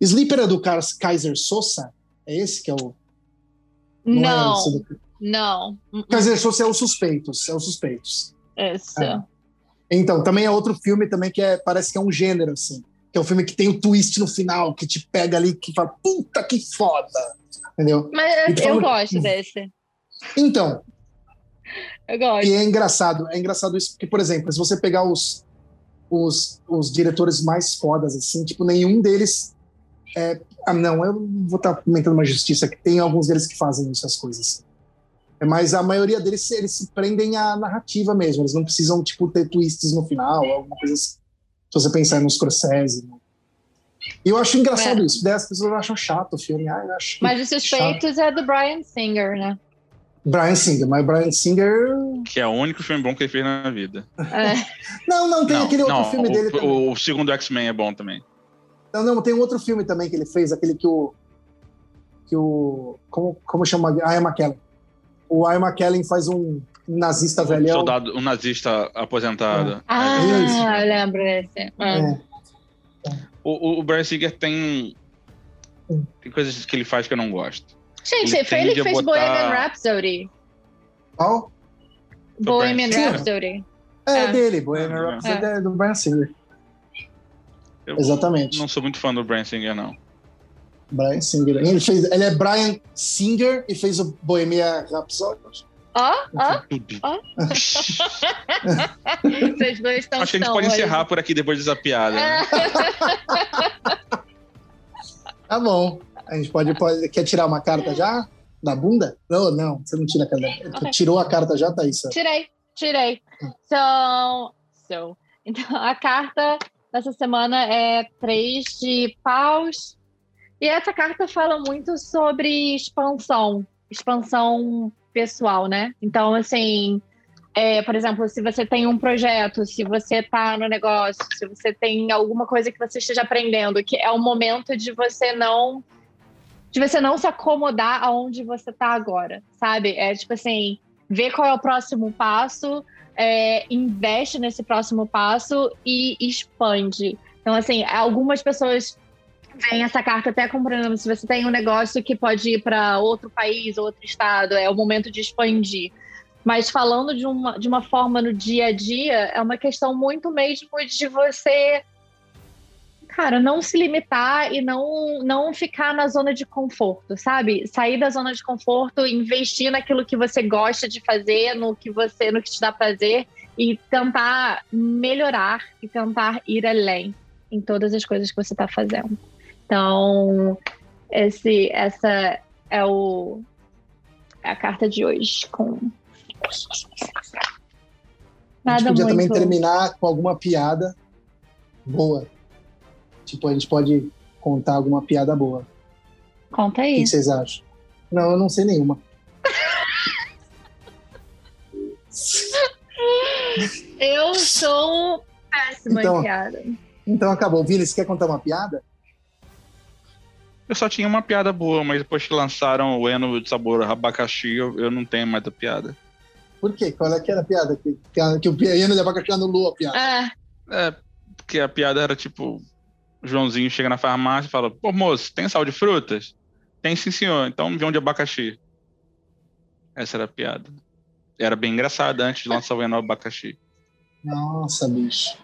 Sleeper é do Kaiser Sosa? É esse que é o. Não, é esse do- não. Uhum. Kaiser Sosa é os suspeitos, é os suspeitos. Esse. É. Então, também é outro filme também que é, parece que é um gênero, assim. Que é um filme que tem o twist no final, que te pega ali, que fala, puta que foda! Entendeu? Mas eu gosto desse. Então, Eu gosto. E é engraçado, é engraçado isso, porque, por exemplo, se você pegar os, os, os diretores mais fodas, assim, tipo, nenhum deles. É, ah, não, eu vou estar comentando uma justiça que tem alguns deles que fazem essas coisas. É, Mas a maioria deles, eles se prendem à narrativa mesmo, eles não precisam, tipo, ter twists no final, alguma coisa assim. Se você pensar no Scorsese. né? E eu acho engraçado É. isso, daí as pessoas acham chato o filme. Ah, eu acho Mas os suspeitos é do Brian Singer, né? Brian Singer, mas Brian Singer. Que é o único filme bom que ele fez na vida. É. Não, não, tem não, aquele outro não, filme o, dele também. o, o segundo X-Men é bom também. Não, não, tem um outro filme também que ele fez, aquele que o. Que o. Como, como chama? Ian McKellen. O Ian McKellen faz um, nazista Um velhão. soldado, um nazista aposentado. Ah, Isso. eu lembro desse. Ah. É. O, o, o Brian Singer tem. Tem coisas que ele faz que eu não gosto. Gente, Ele foi ele que fez botar- Bohemian Rhapsody. Qual? Bohemian. Rhapsody. É, É. dele, Bohemian É. Rhapsody é do Brian Singer. Eu Exatamente. não sou muito fã do Brian Singer, não. Brian Singer. Ele, fez, ele é Brian Singer e fez o Bohemia Rhapsody. Ó, ó, Tudo. vocês dois estão Acho que a gente pode encerrar por aqui depois dessa piada. É. né? Tá bom. A gente pode, pode. Quer tirar uma carta já? Da bunda? Não, não, você não tira a carta. Ok. Tirou a carta já, Thaís? Tirei, tirei. So, so. Então, a carta dessa semana é três de paus. E essa carta fala muito sobre expansão, expansão pessoal, né? Então, assim, é, por exemplo, se você tem um projeto, se você está no negócio, se você tem alguma coisa que você esteja aprendendo, que é o momento de você não de você não se acomodar aonde você está agora, sabe? É tipo assim, ver qual é o próximo passo, é, investe nesse próximo passo e expande. Então, assim, algumas pessoas veem essa carta até compreendendo se você tem um negócio que pode ir para outro país, outro estado, é o momento de expandir. Mas falando de uma, de uma forma no dia a dia, é uma questão muito mesmo de você, cara, não se limitar e não, não ficar na zona de conforto, sabe? Sair da zona de conforto, investir naquilo que você gosta de fazer, no que você, no que te dá prazer e tentar melhorar e tentar ir além em todas as coisas que você está fazendo. Então, esse, essa é o é a carta de hoje com A gente nada podia também muito terminar com alguma piada boa. Tipo, a gente pode contar alguma piada boa. conta O aí. que vocês acham? Não, eu não sei nenhuma. Eu sou péssima Então- em piada. Então acabou. Vini, você quer contar uma piada? Eu só tinha uma piada boa, mas depois que lançaram o Eno de sabor abacaxi, eu, eu não tenho mais a piada. Por quê? Qual é que era a piada? Que, que, que o piano de abacaxi anulou a piada. É, É, porque a piada era tipo: o Joãozinho chega na farmácia e fala: Pô, moço, tem sal de frutas? Tem sim, senhor. Então vê um de abacaxi. Essa era a piada. Era bem engraçada antes de lançar o Eno abacaxi. Nossa, bicho.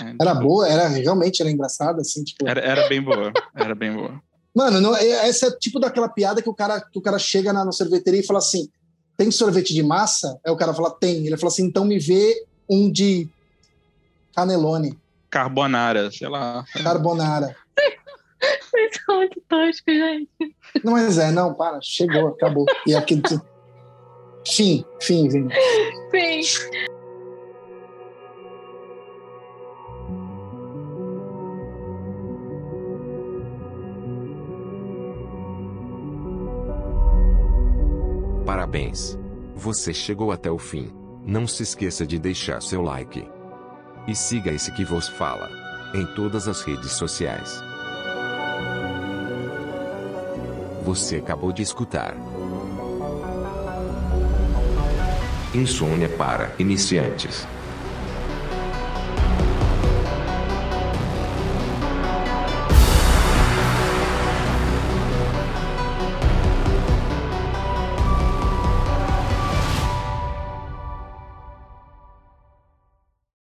É, Era tipo, boa, era realmente era engraçada, assim, tipo. Era, era bem boa. Era bem boa. Mano, não, é- essa é tipo daquela piada que o cara, que o cara chega na, na sorveteria e fala assim: tem sorvete de massa? Aí o cara fala, tem. Ele fala assim, então me vê um de canelone, Carbonara, sei lá. carbonara. vocês são muito toscos, gente. Não, mas é, não, para, chegou, acabou. E aquele. Fim, fim, Vini. Sim. Parabéns! Você chegou até o fim. Não se esqueça de deixar seu like. E siga esse que vos fala. Em todas as redes sociais. Você acabou de escutar. Insônia para iniciantes.